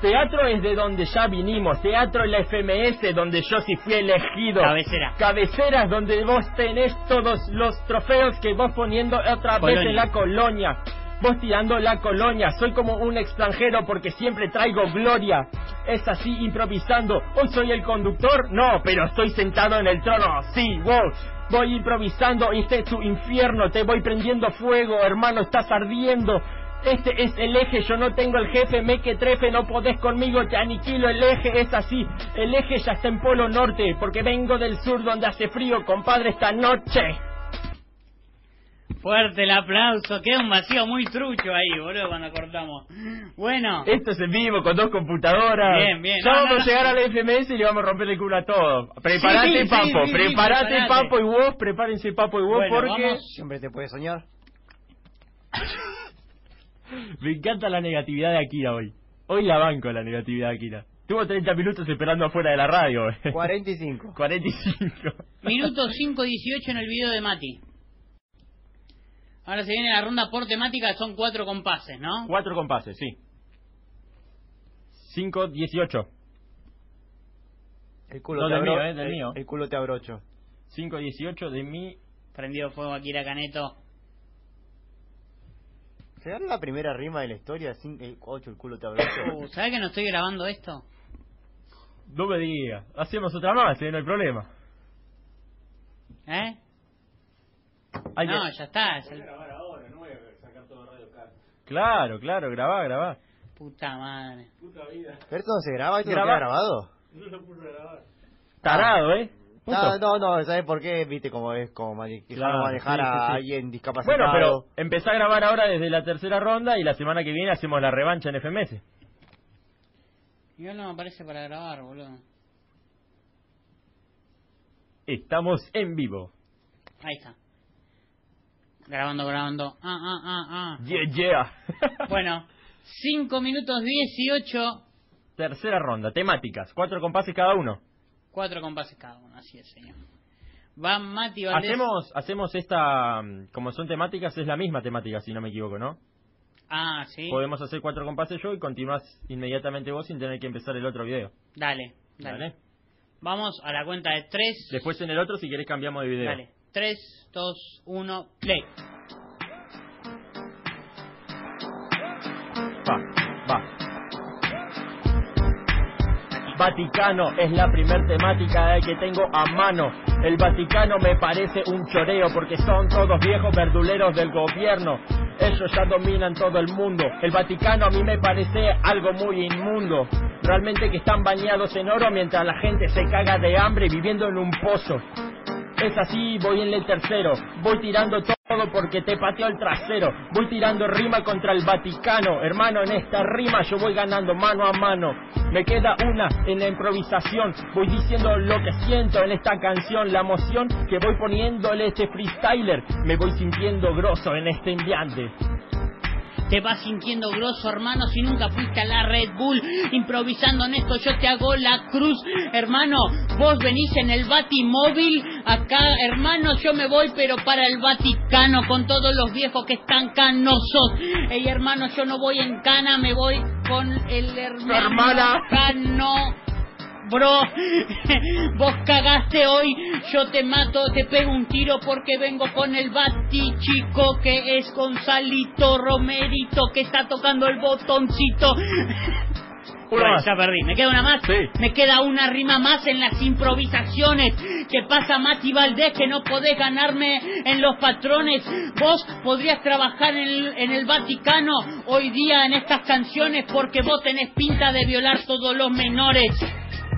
Teatro es de donde ya vinimos. Teatro es la FMS, donde yo sí fui elegido. Cabecera. Cabeceras, donde vos tenés todos los trofeos que vos poniendo otra vez en la colonia. Vos tirando la colonia. Soy como un extranjero porque siempre traigo gloria. Es así improvisando. Hoy soy el conductor. No, pero estoy sentado en el trono. Sí, wow. Voy improvisando este es tu infierno. Te voy prendiendo fuego, hermano. Estás ardiendo. Este es el eje, yo no tengo el jefe, me que trefe, no podés conmigo, te aniquilo, el eje es así, el eje ya está en Polo Norte, porque vengo del sur donde hace frío, compadre, esta noche. Fuerte el aplauso. Queda un vacío muy trucho ahí, boludo, cuando cortamos. Bueno. Esto es en vivo, con dos computadoras. Bien, bien. Ya No, vamos no, a no. llegar a la FMS y le vamos a romper el culo a todos. Preparate, Sí, sí, Papo, sí, sí, preparate, preparate. Papo y vos, prepárense, Papo y vos, Bueno, porque vamos. Siempre te puedes soñar. Me encanta la negatividad de Akira hoy. Hoy la banco la negatividad de Akira. Tuvo 30 minutos esperando afuera de la radio. eh. 45. 45. [LAUGHS] Minuto 5.18 en el video de Mati. Ahora se viene la ronda por temática, son cuatro compases, ¿no? Cuatro compases, sí. 5, 18. El culo No, te del mío, eh, del el- mío. El culo te abrocho. 5, 18 de mi... Prendido fuego aquí la Caneto. ¿Será la primera rima de la historia? 8 el culo te abrocho. Uh, ¿Sabes que no estoy grabando esto? No me diga. Hacemos otra más, eh, no hay problema. ¿Eh? Hay no, que- ya está. es el- Claro, claro, grabá, grabá. Puta madre. ¿Pero esto no se graba? ¿Esto Graba- no queda grabado? Tarado, ¿eh? Puto. Ah, no, no, ¿sabes por qué? Viste cómo es como mane- que Claro, manejar sí, a sí. alguien discapacitado. Bueno, pero empecé a grabar ahora desde la tercera ronda y la semana que viene hacemos la revancha en FMS. Igual no me aparece para grabar, boludo. Estamos en vivo. Ahí está. Grabando, grabando. Ah, ah, ah, ah. Yeah, yeah. [LAUGHS] Bueno, 5 minutos 18, Tercera ronda, temáticas, cuatro compases cada uno. 4 compases cada uno, así es, señor. Va Mati Valdés. Hacemos, hacemos esta, mm, como son temáticas, es la misma temática, si no me equivoco, ¿no? Ah, sí. Podemos hacer cuatro compases yo y continúas inmediatamente vos sin tener que empezar el otro video. Dale, dale, Dale. Vamos a la cuenta de 3. Después en el otro, si querés, cambiamos de video. Dale. 3, 2, 1, play. Vaticano es la primer temática que tengo a mano. El Vaticano me parece un choreo porque son todos viejos verduleros del gobierno. Ellos ya dominan todo el mundo. El Vaticano a mí me parece algo muy inmundo. Realmente que están bañados en oro mientras la gente se caga de hambre viviendo en un pozo. Es así, voy en el tercero, voy tirando todo porque te pateó el trasero, voy tirando rima contra el Vaticano, hermano, en esta rima yo voy ganando mano a mano, me queda una en la improvisación, voy diciendo lo que siento en esta canción, la emoción que voy poniéndole este freestyler, me voy sintiendo grosso en este enviante. Te vas sintiendo grosso, hermano, si nunca fuiste a la Red Bull. Improvisando en esto, yo te hago la cruz. Hermano, vos venís en el Batimóvil. Acá, hermano, yo me voy, pero para el Vaticano, con todos los viejos que están canosos. Ey, hermano, yo no voy en cana, me voy con el hermano hermana. cano. Bro, [LAUGHS] vos cagaste hoy, yo te mato, te pego un tiro porque vengo con el bati chico que es Gonzalito Romerito que está tocando el botoncito. [LAUGHS] Más. ya perdí, me queda una más. Me queda una rima más en las improvisaciones. ¿Qué pasa, Mati Valdés? Que no podés ganarme en los patrones. Vos podrías trabajar en el, en el Vaticano hoy día en estas canciones porque vos tenés pinta de violar todos los menores.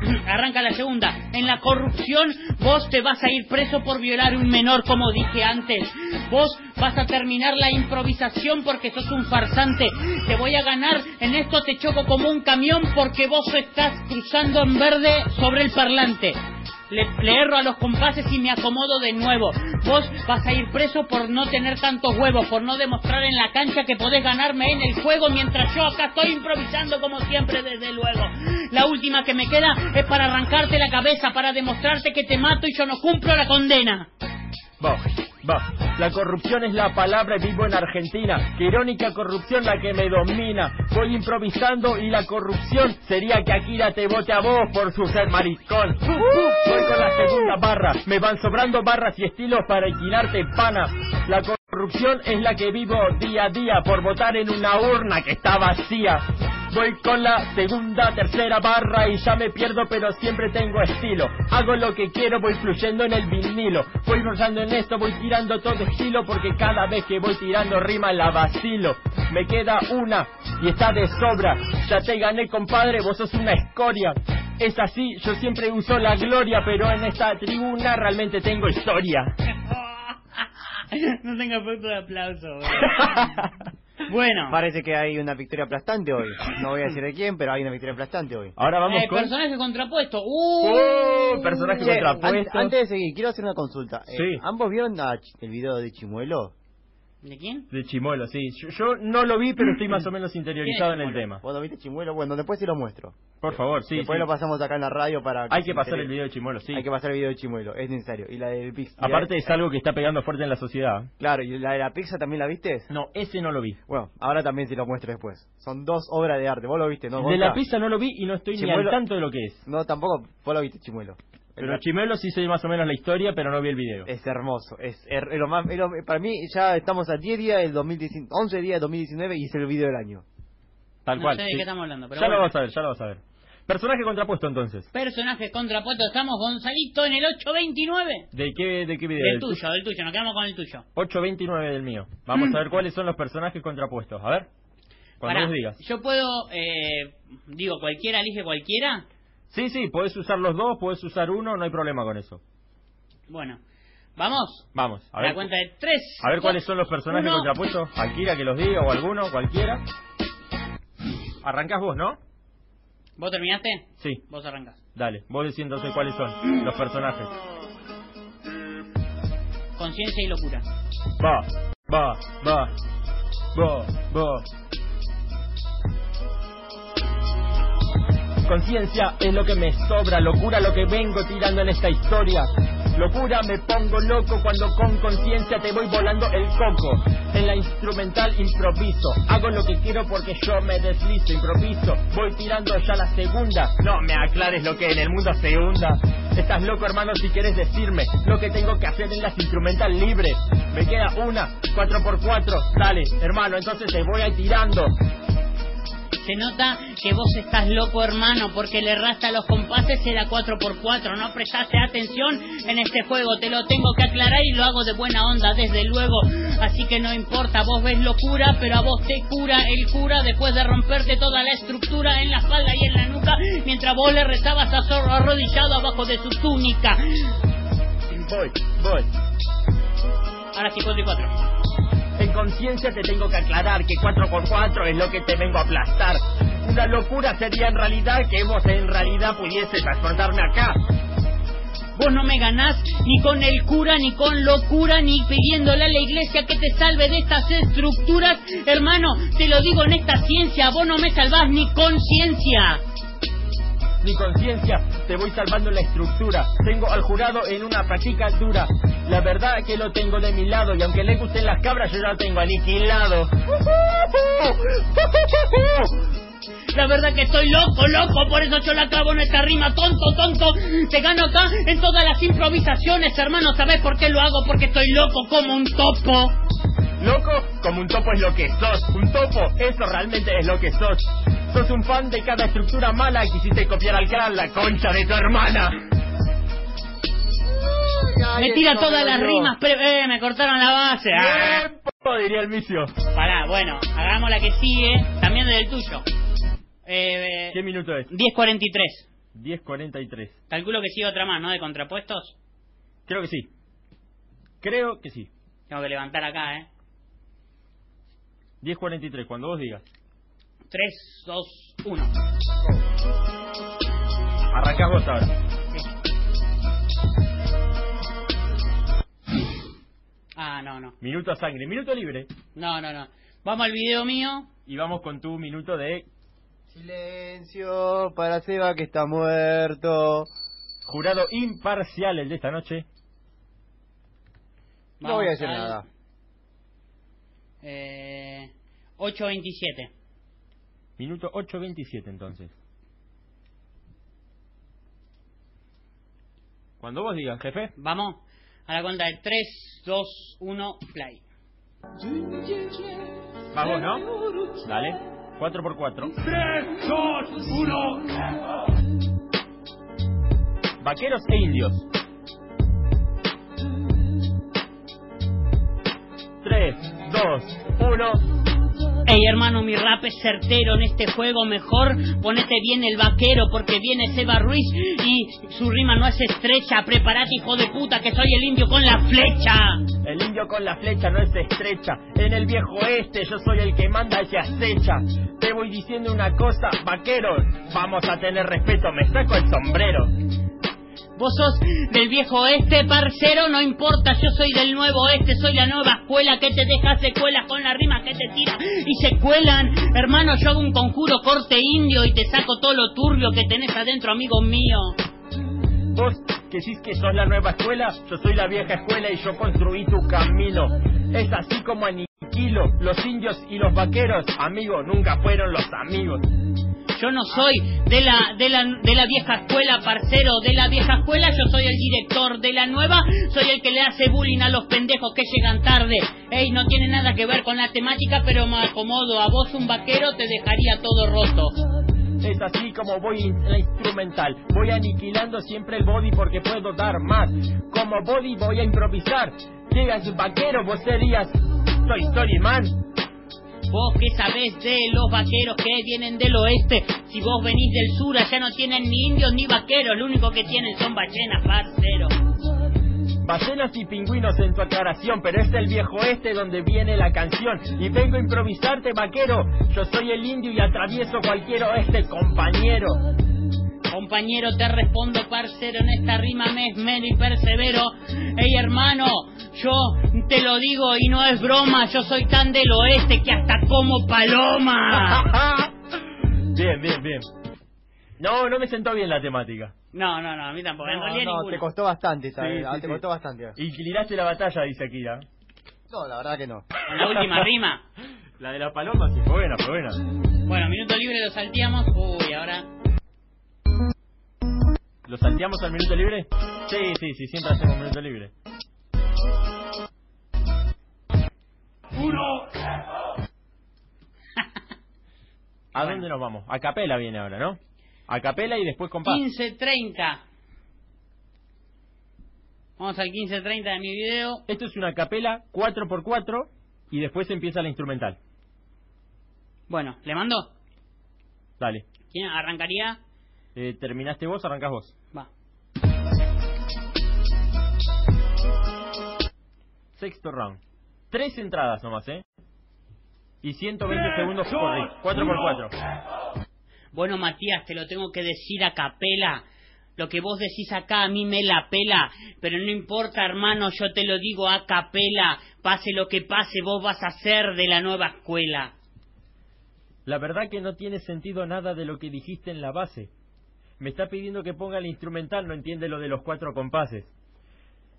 [CLEARS THROAT] Arranca la segunda. En la corrupción vos te vas a ir preso por violar un menor, como dije antes. Vos vas a terminar la improvisación porque sos un farsante. Te voy a ganar, en esto te choco como un camión porque vos estás cruzando en verde sobre el parlante. Le, le erro a los compases y me acomodo de nuevo. Vos vas a ir preso por no tener tantos huevos, por no demostrar en la cancha que podés ganarme en el juego mientras yo acá estoy improvisando como siempre, desde luego. La última que me queda es para arrancarte la cabeza, para demostrarte que te mato y yo no cumplo la condena. Va, va. La corrupción es la palabra y vivo en Argentina. Qué irónica corrupción la que me domina. Voy improvisando y la corrupción sería que Akira te vote a vos por su ser maricón. Uh, uh, voy con la segunda barra. Me van sobrando barras y estilos para alquilarte pana. La corrupción es la que vivo día a día por votar en una urna que está vacía. Voy con la segunda, tercera barra y ya me pierdo, pero siempre tengo estilo. Hago lo que quiero, voy fluyendo en el vinilo. Voy rozando en esto, voy tirando todo estilo, porque cada vez que voy tirando rima la vacilo. Me queda una y está de sobra. Ya te gané, compadre, vos sos una escoria. Es así, yo siempre uso la gloria, pero en esta tribuna realmente tengo historia. [LAUGHS] no tengo efecto de aplauso. [LAUGHS] Bueno. [LAUGHS] Parece que hay una victoria aplastante hoy. No voy a decir de quién, pero hay una victoria aplastante hoy. Ahora vamos Eh, con... Personaje contrapuesto. ¡Uh! ¡Oh! Personaje Che, contrapuesto. an- Antes de seguir, quiero hacer una consulta. Eh, Sí. ¿Ambos vieron a el video de Chimuelo? ¿De quién? De Chimuelo, sí. Yo, yo no lo vi, pero estoy más o menos interiorizado en el tema. ¿Vos lo viste Chimuelo? Bueno, después sí lo muestro. Por favor, sí. después sí. lo pasamos acá en la radio para... Hay que pasar el video de Chimuelo, sí. Hay que pasar el video de Chimuelo, es necesario. Y la del la- Aparte es algo que está pegando fuerte en la sociedad. Claro, ¿y la de la pizza también la viste? No, ese no lo vi. Bueno, ahora también se lo muestro después. Son dos obras de arte. ¿Vos lo viste, no? de la pizza no lo vi y no estoy ni al tanto de lo que es. No, tampoco. Vos lo viste, Chimuelo. Pero Chimuelo sí sé más o menos la historia, pero no vi el video. Es hermoso. Es, lo más, es lo- para mí ya estamos a 10 días del 2019, 11 días del 2019 y es el video del año. Tal No cual. sé de sí. qué estamos hablando, pero ya bueno. lo vas a ver, ya lo vas a ver. Personaje contrapuesto entonces. Personaje contrapuesto. Estamos Gonzalito en el 829. ¿De qué, de qué video? Del tuyo, del tuyo. Nos quedamos con el tuyo. 829 del mío. Vamos a ver cuáles son los personajes contrapuestos. A ver. Cuando Pará, vos digas. Yo puedo, eh, digo, cualquiera elige cualquiera. Sí, sí, podés usar los dos, podés usar uno, no hay problema con eso. Bueno, vamos. Vamos, a ver. la cuenta de tres. A ver cuáles son los personajes uno. contrapuestos. [LAUGHS] Akira que los diga o alguno, cualquiera. Arrancás vos, ¿no? ¿Vos terminaste? Sí. Vos arrancás. Dale, vos decís entonces cuáles son los personajes. Conciencia y locura. Va, va, va, va, va. Conciencia es lo que me sobra, locura lo que vengo tirando en esta historia. Locura me pongo loco cuando con conciencia te voy volando el coco. En la instrumental improviso, hago lo que quiero porque yo me deslizo, improviso. Voy tirando ya la segunda, no me aclares lo que en el mundo se hunda. Estás loco hermano si quieres decirme lo que tengo que hacer en las instrumental libres. Me queda una, cuatro por cuatro, dale hermano, entonces te voy a ir tirando. Se nota que vos estás loco, hermano, porque le rasta los compases era 4x4. No prestaste atención en este juego, te lo tengo que aclarar y lo hago de buena onda, desde luego. Así que no importa, vos ves locura, pero a vos te cura el cura después de romperte toda la estructura en la espalda y en la nuca, mientras vos le rezabas a zorro arrodillado abajo de su túnica. Voy, voy. Ahora sí, 4 y 4. En conciencia te tengo que aclarar que 4x4 es lo que te vengo a aplastar. Una locura sería en realidad que vos en realidad pudieses transportarme acá. Vos no me ganás ni con el cura, ni con locura, ni pidiéndole a la iglesia que te salve de estas estructuras. Hermano, te lo digo en esta ciencia, vos no me salvás ni con ciencia. Ni conciencia, te voy salvando la estructura. Tengo al jurado en una práctica dura. La verdad que lo tengo de mi lado y aunque le gusten las cabras, yo ya lo tengo aniquilado. La verdad que estoy loco, loco, por eso yo la clavo en esta rima, tonto, tonto. Te gano acá en todas las improvisaciones, hermano. ¿Sabes por qué lo hago? Porque estoy loco como un topo. Loco, como un topo es lo que sos. Un topo, eso realmente es lo que sos. Sos un fan de cada estructura mala y quisiste copiar al clan la concha de tu hermana. Me tira todas las rimas, pero eh, me cortaron la base. Ah. Tiempo, diría el vicio. Pará, bueno, hagamos la que sigue, también del tuyo. Eh, ¿Qué minuto es? 10.43. 10.43. Calculo que sigue otra más, ¿no? De contrapuestos. Creo que sí. Creo que sí. Tengo que levantar acá, ¿eh? 10.43, cuando vos digas. 3, 2, 1. Arrancás vos ahora. Ah, no, no. Minuto a sangre, minuto libre. No, no, no. Vamos al video mío. Y vamos con tu minuto de Silencio para Seba que está muerto. jurado imparcial el de esta noche. No voy a decir al- nada. Eh, 8.27. Minuto 8.27 entonces. Cuando vos digas, jefe. Vamos a la cuenta de 3, 2, 1, play. Vamos, ¿no? Dale. 4 por 4 3, 2, 1. Vaqueros e indios. 3, 2, 1. Ey hermano, mi rap es certero en este juego, mejor ponete bien el vaquero porque viene Seba Ruiz y su rima no es estrecha, preparate hijo de puta que soy el indio con la flecha. El indio con la flecha no es estrecha. En el viejo este yo soy el que manda y se acecha. Te voy diciendo una cosa, vaquero. Vamos a tener respeto, me saco el sombrero. Vos sos del viejo este, parcero, no importa, yo soy del nuevo este, soy la nueva escuela que te deja secuelas con las rimas que te tira y se cuelan. Hermano, yo hago un conjuro corte indio y te saco todo lo turbio que tenés adentro, amigo mío. Vos que decís que sos la nueva escuela, yo soy la vieja escuela y yo construí tu camino. Es así como aniquilo. Los indios y los vaqueros, amigo, nunca fueron los amigos. Yo no soy de la, de la, de la vieja escuela, parcero, de la vieja escuela, yo soy el director de la nueva, soy el que le hace bullying a los pendejos que llegan tarde. Ey, no tiene nada que ver con la temática, pero me acomodo. A vos un vaquero te dejaría todo roto. Es así como voy en la instrumental. Voy aniquilando siempre el body porque puedo dar más. Como body voy a improvisar. Llegas vaquero, vos serías Toy Story Man. Vos que sabés de los vaqueros que vienen del oeste. Si vos venís del sur, allá no tienen ni indios ni vaqueros. Lo único que tienen son ballenas, parcero. Ballenas y pingüinos en tu aclaración, pero es el viejo este donde viene la canción. Y vengo a improvisarte, vaquero. Yo soy el indio y atravieso cualquier oeste, compañero. Compañero, te respondo, parcero, en esta rima me esmero y persevero. Ey, hermano, yo te lo digo y no es broma, yo soy tan del oeste que hasta como paloma. [LAUGHS] bien, bien, bien. No, no me sentó bien la temática. No, no, no, a mí tampoco, en No, no, te costó bastante, Sí, ¿sabes? Ah, sí, te sí. costó bastante. Y libraste la batalla, dice Akira. No, la verdad que no. En la última rima. [LAUGHS] La de la paloma, sí, fue buena, fue buena. Bueno, minuto libre lo salteamos. Uy, ahora. ¿Lo salteamos al minuto libre? Sí, sí, sí, siempre hacemos minuto libre. Uno. [LAUGHS] ¿A dónde nos vamos? A capela viene ahora, ¿no? A capela y después compás. 15.30. Vamos al 15.30 de mi video. Esto es una capela 4x4 y después empieza la instrumental. Bueno, ¿le mando? Dale. ¿Quién arrancaría? Eh, terminaste vos, arrancás vos. Va. Sexto round. Tres entradas nomás, ¿eh? Y 120 segundos por ring. 4x4. Bueno, Matías, te lo tengo que decir a capela. Lo que vos decís acá a mí me la pela, pero no importa, hermano, yo te lo digo a capela. Pase lo que pase, vos vas a ser de la nueva escuela. La verdad que no tiene sentido nada de lo que dijiste en la base. Me está pidiendo que ponga el instrumental, no entiende lo de los cuatro compases.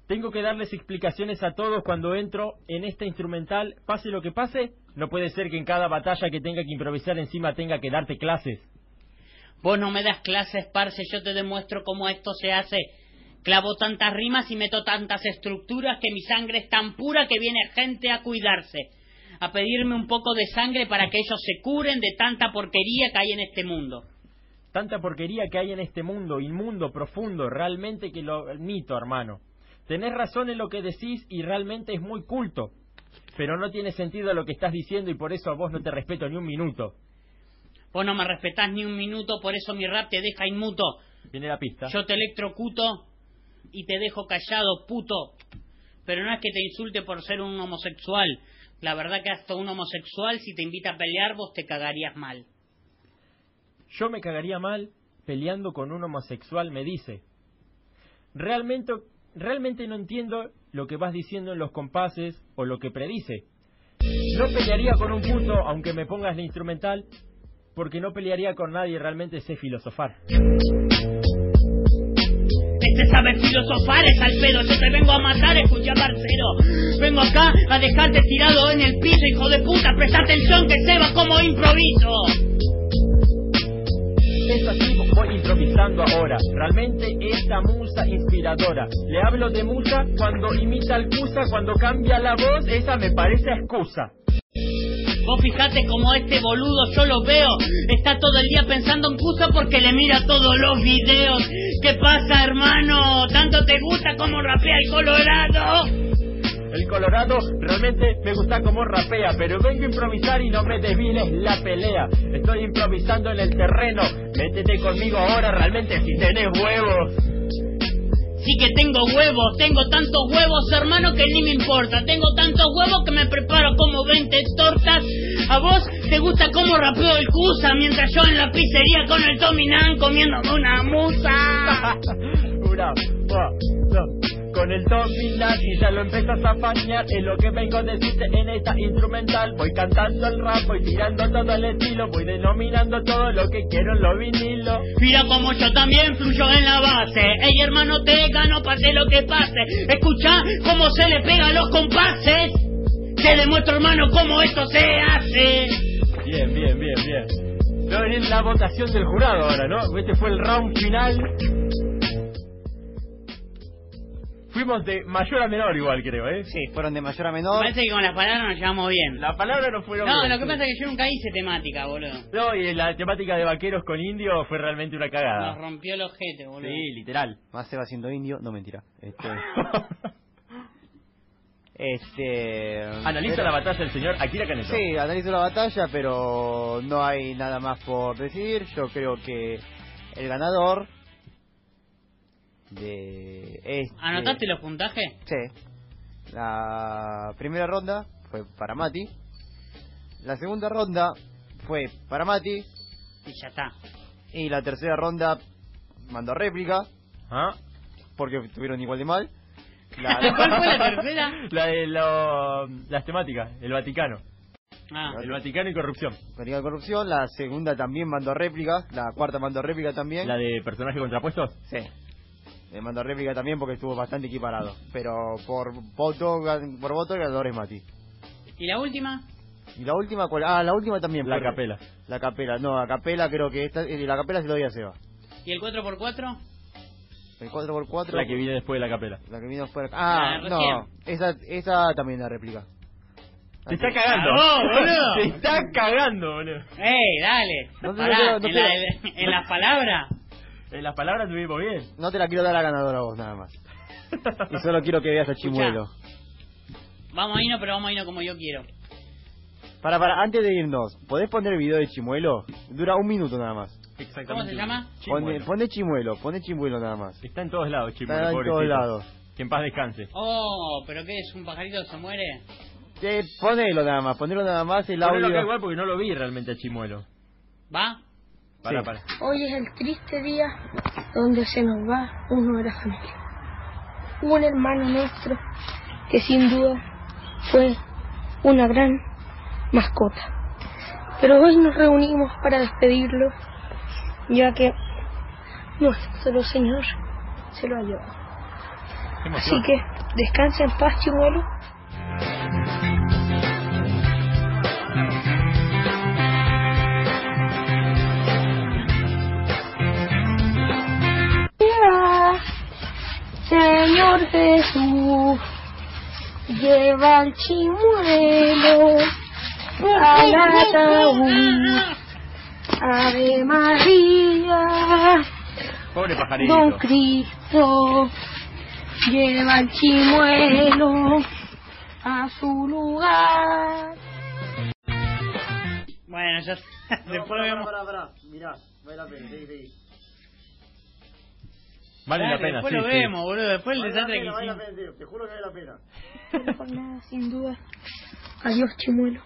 Tengo que darles explicaciones a todos cuando entro en esta instrumental, pase lo que pase. No puede ser que en cada batalla que tenga que improvisar encima tenga que darte clases. Vos no me das clases, parce, yo te demuestro cómo esto se hace. Clavo tantas rimas y meto tantas estructuras que mi sangre es tan pura que viene gente a cuidarse, a pedirme un poco de sangre para que ellos se curen de tanta porquería que hay en este mundo. Tanta porquería que hay en este mundo, inmundo, profundo, realmente que lo admito, hermano. Tenés razón en lo que decís y realmente es muy culto. Pero no tiene sentido lo que estás diciendo y por eso a vos no te respeto ni un minuto. Vos no me respetás ni un minuto, por eso mi rap te deja inmuto. Viene la pista. Yo te electrocuto y te dejo callado, puto. Pero no es que te insulte por ser un homosexual. La verdad que hasta un homosexual, si te invita a pelear, vos te cagarías mal. Yo me cagaría mal peleando con un homosexual, me dice. Realmente, realmente no entiendo lo que vas diciendo en los compases o lo que predice. No pelearía con un puto aunque me pongas la instrumental, porque no pelearía con nadie, realmente sé filosofar. Este sabe filosofar, es al pedo. Yo te vengo a matar, escucha parcero. Vengo acá a dejarte tirado en el piso, hijo de puta. Presta atención que se va como improviso. Es improvisando ahora. Realmente esta musa inspiradora. Le hablo de musa cuando imita al Cusa, cuando cambia la voz, esa me parece excusa. Vos fijate como este boludo yo lo veo. Está todo el día pensando en Cusa porque le mira todos los videos. ¿Qué pasa, hermano? ¿Tanto te gusta como rapea el Colorado? El Colorado realmente me gusta como rapea, pero vengo a improvisar y no me desviles la pelea. Estoy improvisando en el terreno, métete conmigo ahora realmente si tenés huevos. Sí que tengo huevos, tengo tantos huevos, hermano, que ni me importa. Tengo tantos huevos que me preparo como 20 tortas. A vos te gusta cómo rapeo el Cusa, mientras yo en la pizzería con el Tominan comiéndome una musa. [LAUGHS] Una. Con el dominar y ya lo empiezas a fañar Es lo que vengo a decirte en esta instrumental Voy cantando el rap, voy tirando todo el estilo Voy denominando todo lo que quiero en los vinilos Mira como yo también fluyo en la base. Ey, hermano, te gano, pase lo que pase. Escucha cómo se le pega a los compases. Te demuestro, hermano, cómo esto se hace. Bien, bien, bien, bien No, es la votación del jurado ahora, ¿no? Este fue el round final Fuimos de mayor a menor igual, creo, ¿eh? Sí, fueron de mayor a Me menor. parece que con las palabras nos llevamos bien. La palabra no fue No, lo que pasa es que yo nunca hice temática, boludo. No, y la temática de vaqueros con indio fue realmente una Nos cagada. rompió el ojete, boludo. Sí, literal. Más se va siendo indio, no mentira. Este. [LAUGHS] este. Analiza pero- la batalla del señor Akira Kaneto. Sí, analizo la batalla, pero no hay nada más por decidir. Yo creo que el ganador de este... ¿Anotaste los puntajes? Sí. La primera ronda fue para Mati. La segunda ronda fue para Mati. Y ya está. Y la tercera ronda mandó réplica. ¿Ah? Porque estuvieron igual de mal. [LAUGHS] ¿Cuál fue la [LAUGHS] tercera? La de lo- las temáticas, el Vaticano. Ah. El Vaticano y corrupción. Política de corrupción. La segunda también mandó réplica. La cuarta mandó réplica también. La de personajes contrapuestos. Sí. Le mandó réplica también porque estuvo bastante equiparado. Pero por voto, gan- por voto el ganador es Mati. ¿Y la última? Y la última, ¿cuál? Ah, la última también. La capela. La capela. No, la capela creo que esta, eh, la capela se lo doy a Seba. ¿Y el 4x4? El 4x4. La que viene después de la capela. La que vino fue. Ah, La de no. Esa, esa también la réplica. Se está cagando. Boludo. [LAUGHS] Se está cagando, boludo. ¡Ey, dale! No te- Pará, no te- no en, te- la- en las palabras. En las palabras tuvimos bien. No te la quiero dar a ganadora a vos, nada más. [LAUGHS] Y solo quiero que veas a Chimuelo. Vamos a irnos, pero vamos a irnos como yo quiero. Para, para, antes de irnos, ¿podés poner el video de Chimuelo? Dura un minuto nada más. Exactamente. ¿Cómo se llama? Pone, Chimuelo. pone Chimuelo, pone Chimuelo nada más. Está en todos lados, Chimuelo. Está en pobrecito. todos lados. Que en paz descanse. Oh, ¿pero qué es? ¿Un pajarito que se muere? Eh, ponelo nada más, ponelo nada más el Ponelo audio. igual porque no lo vi realmente a Chimuelo. ¿Va? Para, Sí. para. Hoy es el triste día donde se nos va uno de la familia. Un hermano nuestro que sin duda fue una gran mascota. Pero hoy nos reunimos para despedirlo, ya que nuestro Señor se lo ha llevado. Así que descansa en paz, chimuelo. Señor Jesús, lleva al chimuelo al ataúd. Ave María, Pobre pajarito. Don Cristo, lleva al chimuelo a su lugar. Bueno, ya después vemos. Pará, pará, mirá, vale la pena, seguí, seguí. Vale la Dale, pena, después sí, lo sí. vemos, boludo. Después el Vale la desastre que pena, vale la hicimos. pena, te juro que vale la pena. Pero por nada, sin duda. Adiós, chimuelo.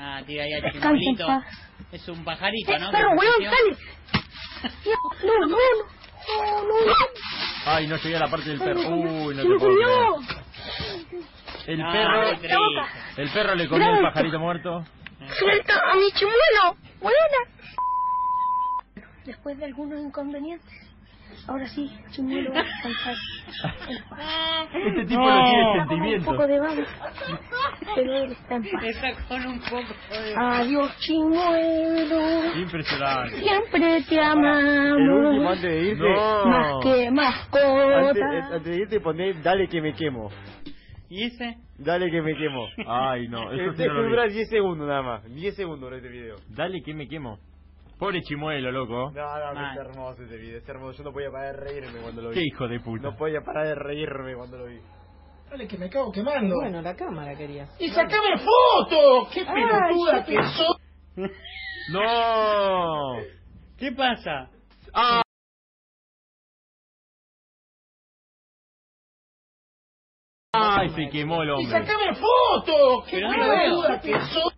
Ah, tira chimolito. paz. Es un pajarito, ¿no? Pero, Que weón, nació. dale. No, no, no. No, no, no. Ay, no llegué a la parte del perro. Uy, no te puedo. El No, perro, el perro le comió el pajarito muerto. Suelta a mi chimuelo. Buena. Después de algunos inconvenientes, ahora sí, chimuelo va a descansar. en [LAUGHS] paz. Este tipo no tiene Está con un sentimientos. poco de vago, pero él está en paz. Está con un poco de... Adiós, chimuelo. Impresionante. Siempre te El último amamos. antes de irte. No. Más que Antes, mascota. eh, antes de irte poné dale que me quemo. ¿Y ese? Dale que me quemo. Ay, no, eso sí Este no lo vi. dura 10 segundos nada más. 10 segundos de este video. Dale que me quemo. Pobre chimuelo, loco. No, no, Mal. es hermoso ese video, es hermoso. Yo no podía parar de reírme cuando lo vi. Qué hijo de puta. No podía parar de reírme cuando lo vi. Dale, que me cago quemando. Bueno, la cámara quería. ¡Y sacame foto! ¡Qué pelotuda que sos! [LAUGHS] No. ¿Qué pasa? Ah. Ay, se quemó el ¡Y hombre. sacame foto! ¡Qué pelotuda que sos!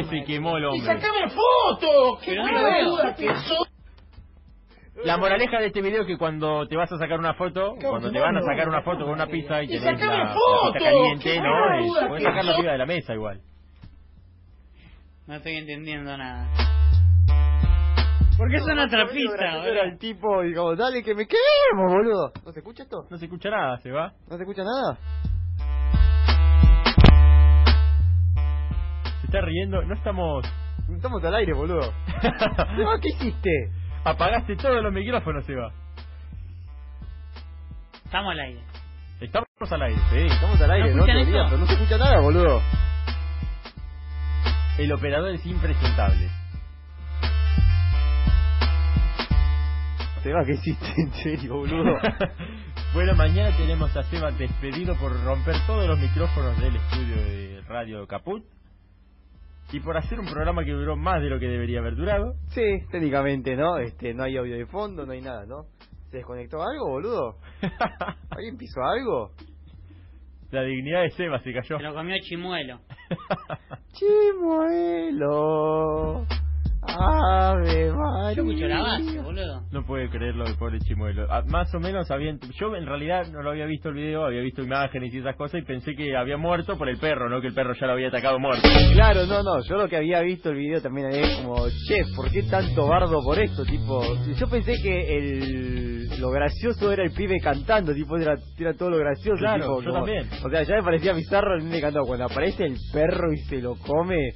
Ay, se quemó el ¡Y hombre. sacame foto! ¡Qué Pero no lo veo. pelotuda que sos! La moraleja de este video es que cuando te vas a sacar una foto, cuando te van a sacar una foto con una pizza y Y tenés sacame la, la foto, caliente, ¿no? que sacarla arriba de la mesa igual. No estoy entendiendo nada. ¿Por qué son otra pista? Era el tipo, digamos, dale que me quemo, boludo. ¿No se escucha esto? No se escucha nada, se va. ¿No se escucha nada? Está riendo, no estamos... Estamos al aire, boludo. [LAUGHS] No, ¿qué hiciste? Apagaste todos los micrófonos, se va. Estamos al aire. Estamos al aire, sí. Estamos al aire, ¿No no, escuchan esto? no se escucha nada, boludo. El operador es impresentable. Seba, ¿qué hiciste en serio, boludo? [LAUGHS] bueno, mañana tenemos a Seba despedido por romper todos los micrófonos del estudio de Radio Caput y por hacer un programa que duró más de lo que debería haber durado. sí, técnicamente, ¿no? Este, no hay audio de fondo, no hay nada, ¿no? ¿Se desconectó algo, boludo? [LAUGHS] ¿Alguien pisó algo? La dignidad de Seba se cayó. Se lo comió Chimuelo. [LAUGHS] Chimuelo, Ave María. Yo boludo. No puede creerlo el pobre chimuelo. Ah, más o menos había... Yo en realidad no lo había visto el video, había visto imágenes y esas cosas y pensé que había muerto por el perro, no que el perro ya lo había atacado muerto. Claro, no, no, yo lo que había visto el video también es como, che, ¿por qué tanto bardo por esto? Tipo, yo pensé que el lo gracioso era el pibe cantando, tipo, era, era todo lo gracioso. Claro, tipo, yo como- también. O sea, ya me parecía bizarro el nene cantando. Cuando aparece el perro y se lo come,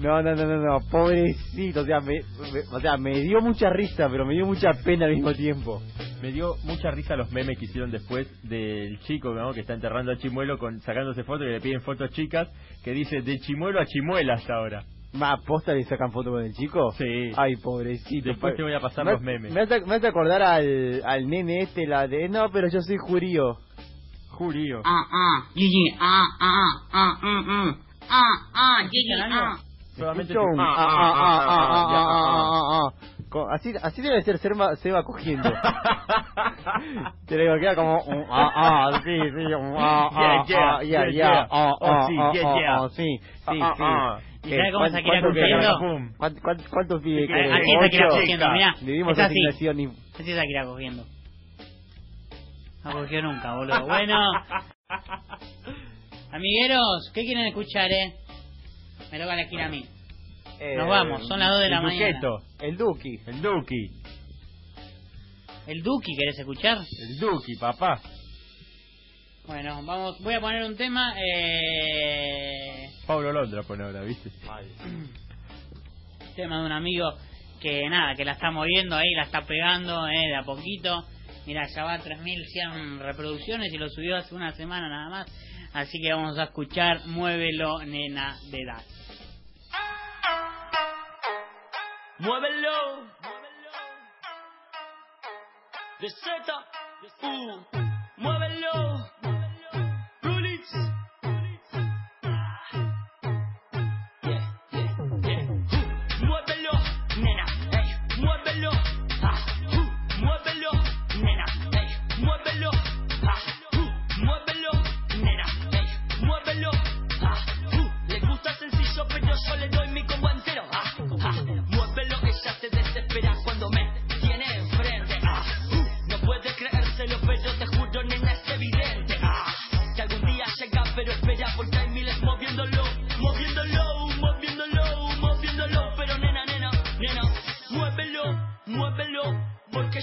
no, no, no, no, no, pobrecito, o sea, me, me- o sea, me dio mucha risa, pero me dio mucha pena al mismo tiempo. Me dio mucha risa los memes que hicieron después del chico ¿no? que está enterrando al chimuelo con sacándose fotos que le piden fotos chicas que dice de chimuelo a chimuela hasta ahora. ¿Más posta le sacan foto con el chico? Sí. Ay, pobrecito. Después te voy a pasar Me los memes. Me hace, me hace acordar al, al nene este, la de, no, pero yo soy jurío. Jurío. Ah, ah, Gigi, ah, ah, ah, ah, ah, ah, ah, Gigi, ah solamente ah, ah, ah, Así, así debe ser Seba, Seba cogiendo. [LAUGHS] Te digo, queda como. Ah, ah, sí, sí. Ah, ah, ah, yeah, yeah, yeah, ah, sí, yeah, sí, sí, sí. cómo se queda cogiendo? ¿Cuántos pibes que Así se queda cogiendo, mirá. Le dimos asignación y. Así se queda cogiendo. No cogió nunca, boludo. Bueno. [LAUGHS] Amigueros, ¿qué quieren escuchar, eh? Me lo van a elegir a mí. Nos vamos, son las 2 de la mañana. El Duki. El Duki. ¿El Duki querés escuchar? El Duki, papá. Bueno, vamos, voy a poner un tema. Eh, Pablo Londra pone ahora, ¿viste? [CLEARS THROAT] tema de un amigo que nada, que la está moviendo ahí, la está pegando eh, de a poquito. Mira, ya va a 3100 reproducciones y lo subió hace una semana nada más. Así que vamos a escuchar Muévelo, nena de edad. Muévelo. De Z. U. Muévelo.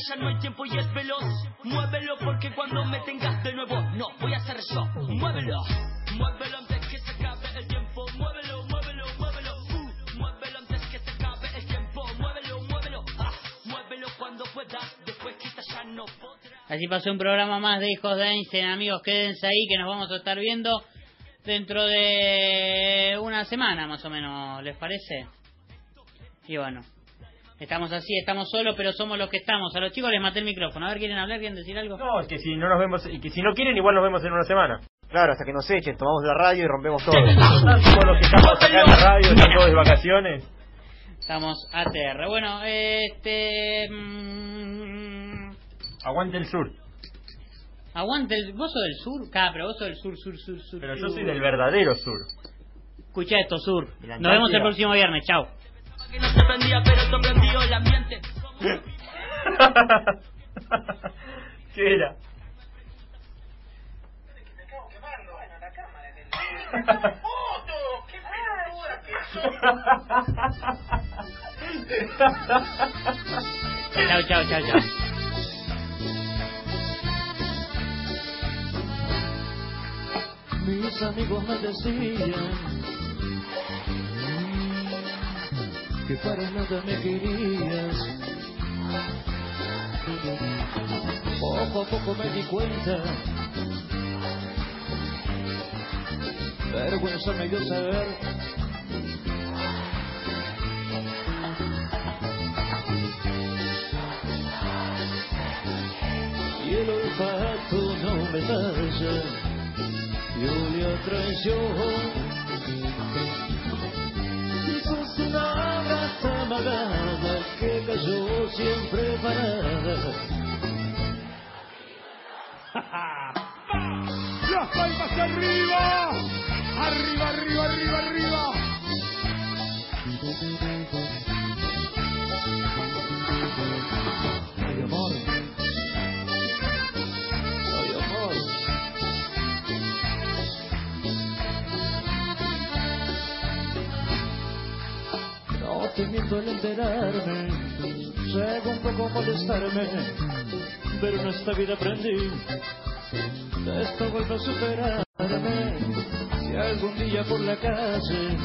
Ya no hay tiempo y es veloz. Muévelo porque cuando me tengas de nuevo, no voy a ser yo. Muévelo, muévelo antes que se acabe el tiempo. Muévelo, muévelo, muévelo. Uh, muévelo antes que se acabe el tiempo. Muévelo, muévelo. Ah, muévelo cuando puedas. Después quizás ya no podrás. Así pasó un programa más de Hijos de Einstein. Amigos, quédense ahí que nos vamos a estar viendo dentro de una semana más o menos, ¿les parece? Y bueno, estamos así, estamos solos, pero somos los que estamos. A los chicos les maté el micrófono. A ver, ¿quieren hablar? ¿Quieren decir algo? No, es que si no nos vemos, y que si no quieren, igual nos vemos en una semana. Claro, hasta que nos echen, tomamos la radio y rompemos todo. Todos los que estamos acá en la radio están todos de vacaciones. Estamos ATR. Bueno, este... mm, Aguante el sur. aguante el... ¿Vos sos del sur? Claro, pero vos sos del sur, sur, sur, sur. Pero yo soy del verdadero sur. Escucha esto, sur. Nos vemos el próximo viernes. Chao que no se prendía, pero el ambiente. [LAUGHS] ¿Qué era? La Mis amigos me decían que para nada me querías. Poco a poco me di cuenta. Vergüenza me dio saber y el olfato no me falla y olía a traición. Sos una amagada que cayó siempre parada. [LAUGHS] ¡Las palmas arriba! ¡Arriba, arriba, arriba, arriba! Suele enterarme, llega un poco a molestarme, pero en esta vida aprendí, de esto vuelvo a superarme. Si algún día por la calle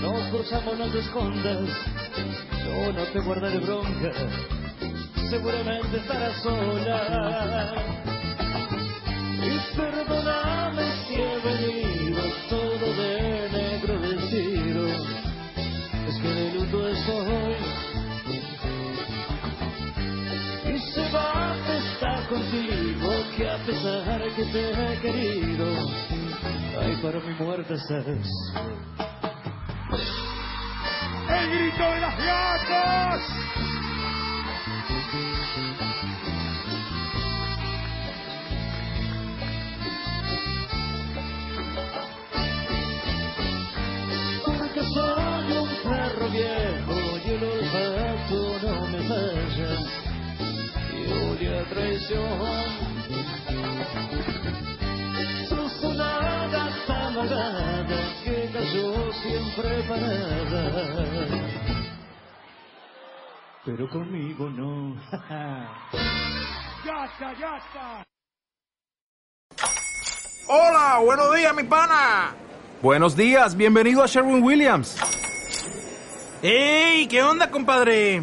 nos cruzamos, no te escondas, yo no te guardaré bronca, seguramente estarás sola. Y perdóname si he venido que a pesar que te he querido, ay, para mi muerte estás. ¡El grito de las gatas! Porque soy un perro viejo y el olfato no me falla. Y odia traición. Sos una gata amargada que cayó siempre parada. Pero conmigo no. [LAUGHS] ¡Gata, gata! Hola, buenos días, mi pana. Buenos días, bienvenido a Sherwin Williams. ¡Ey! ¿Qué onda, compadre?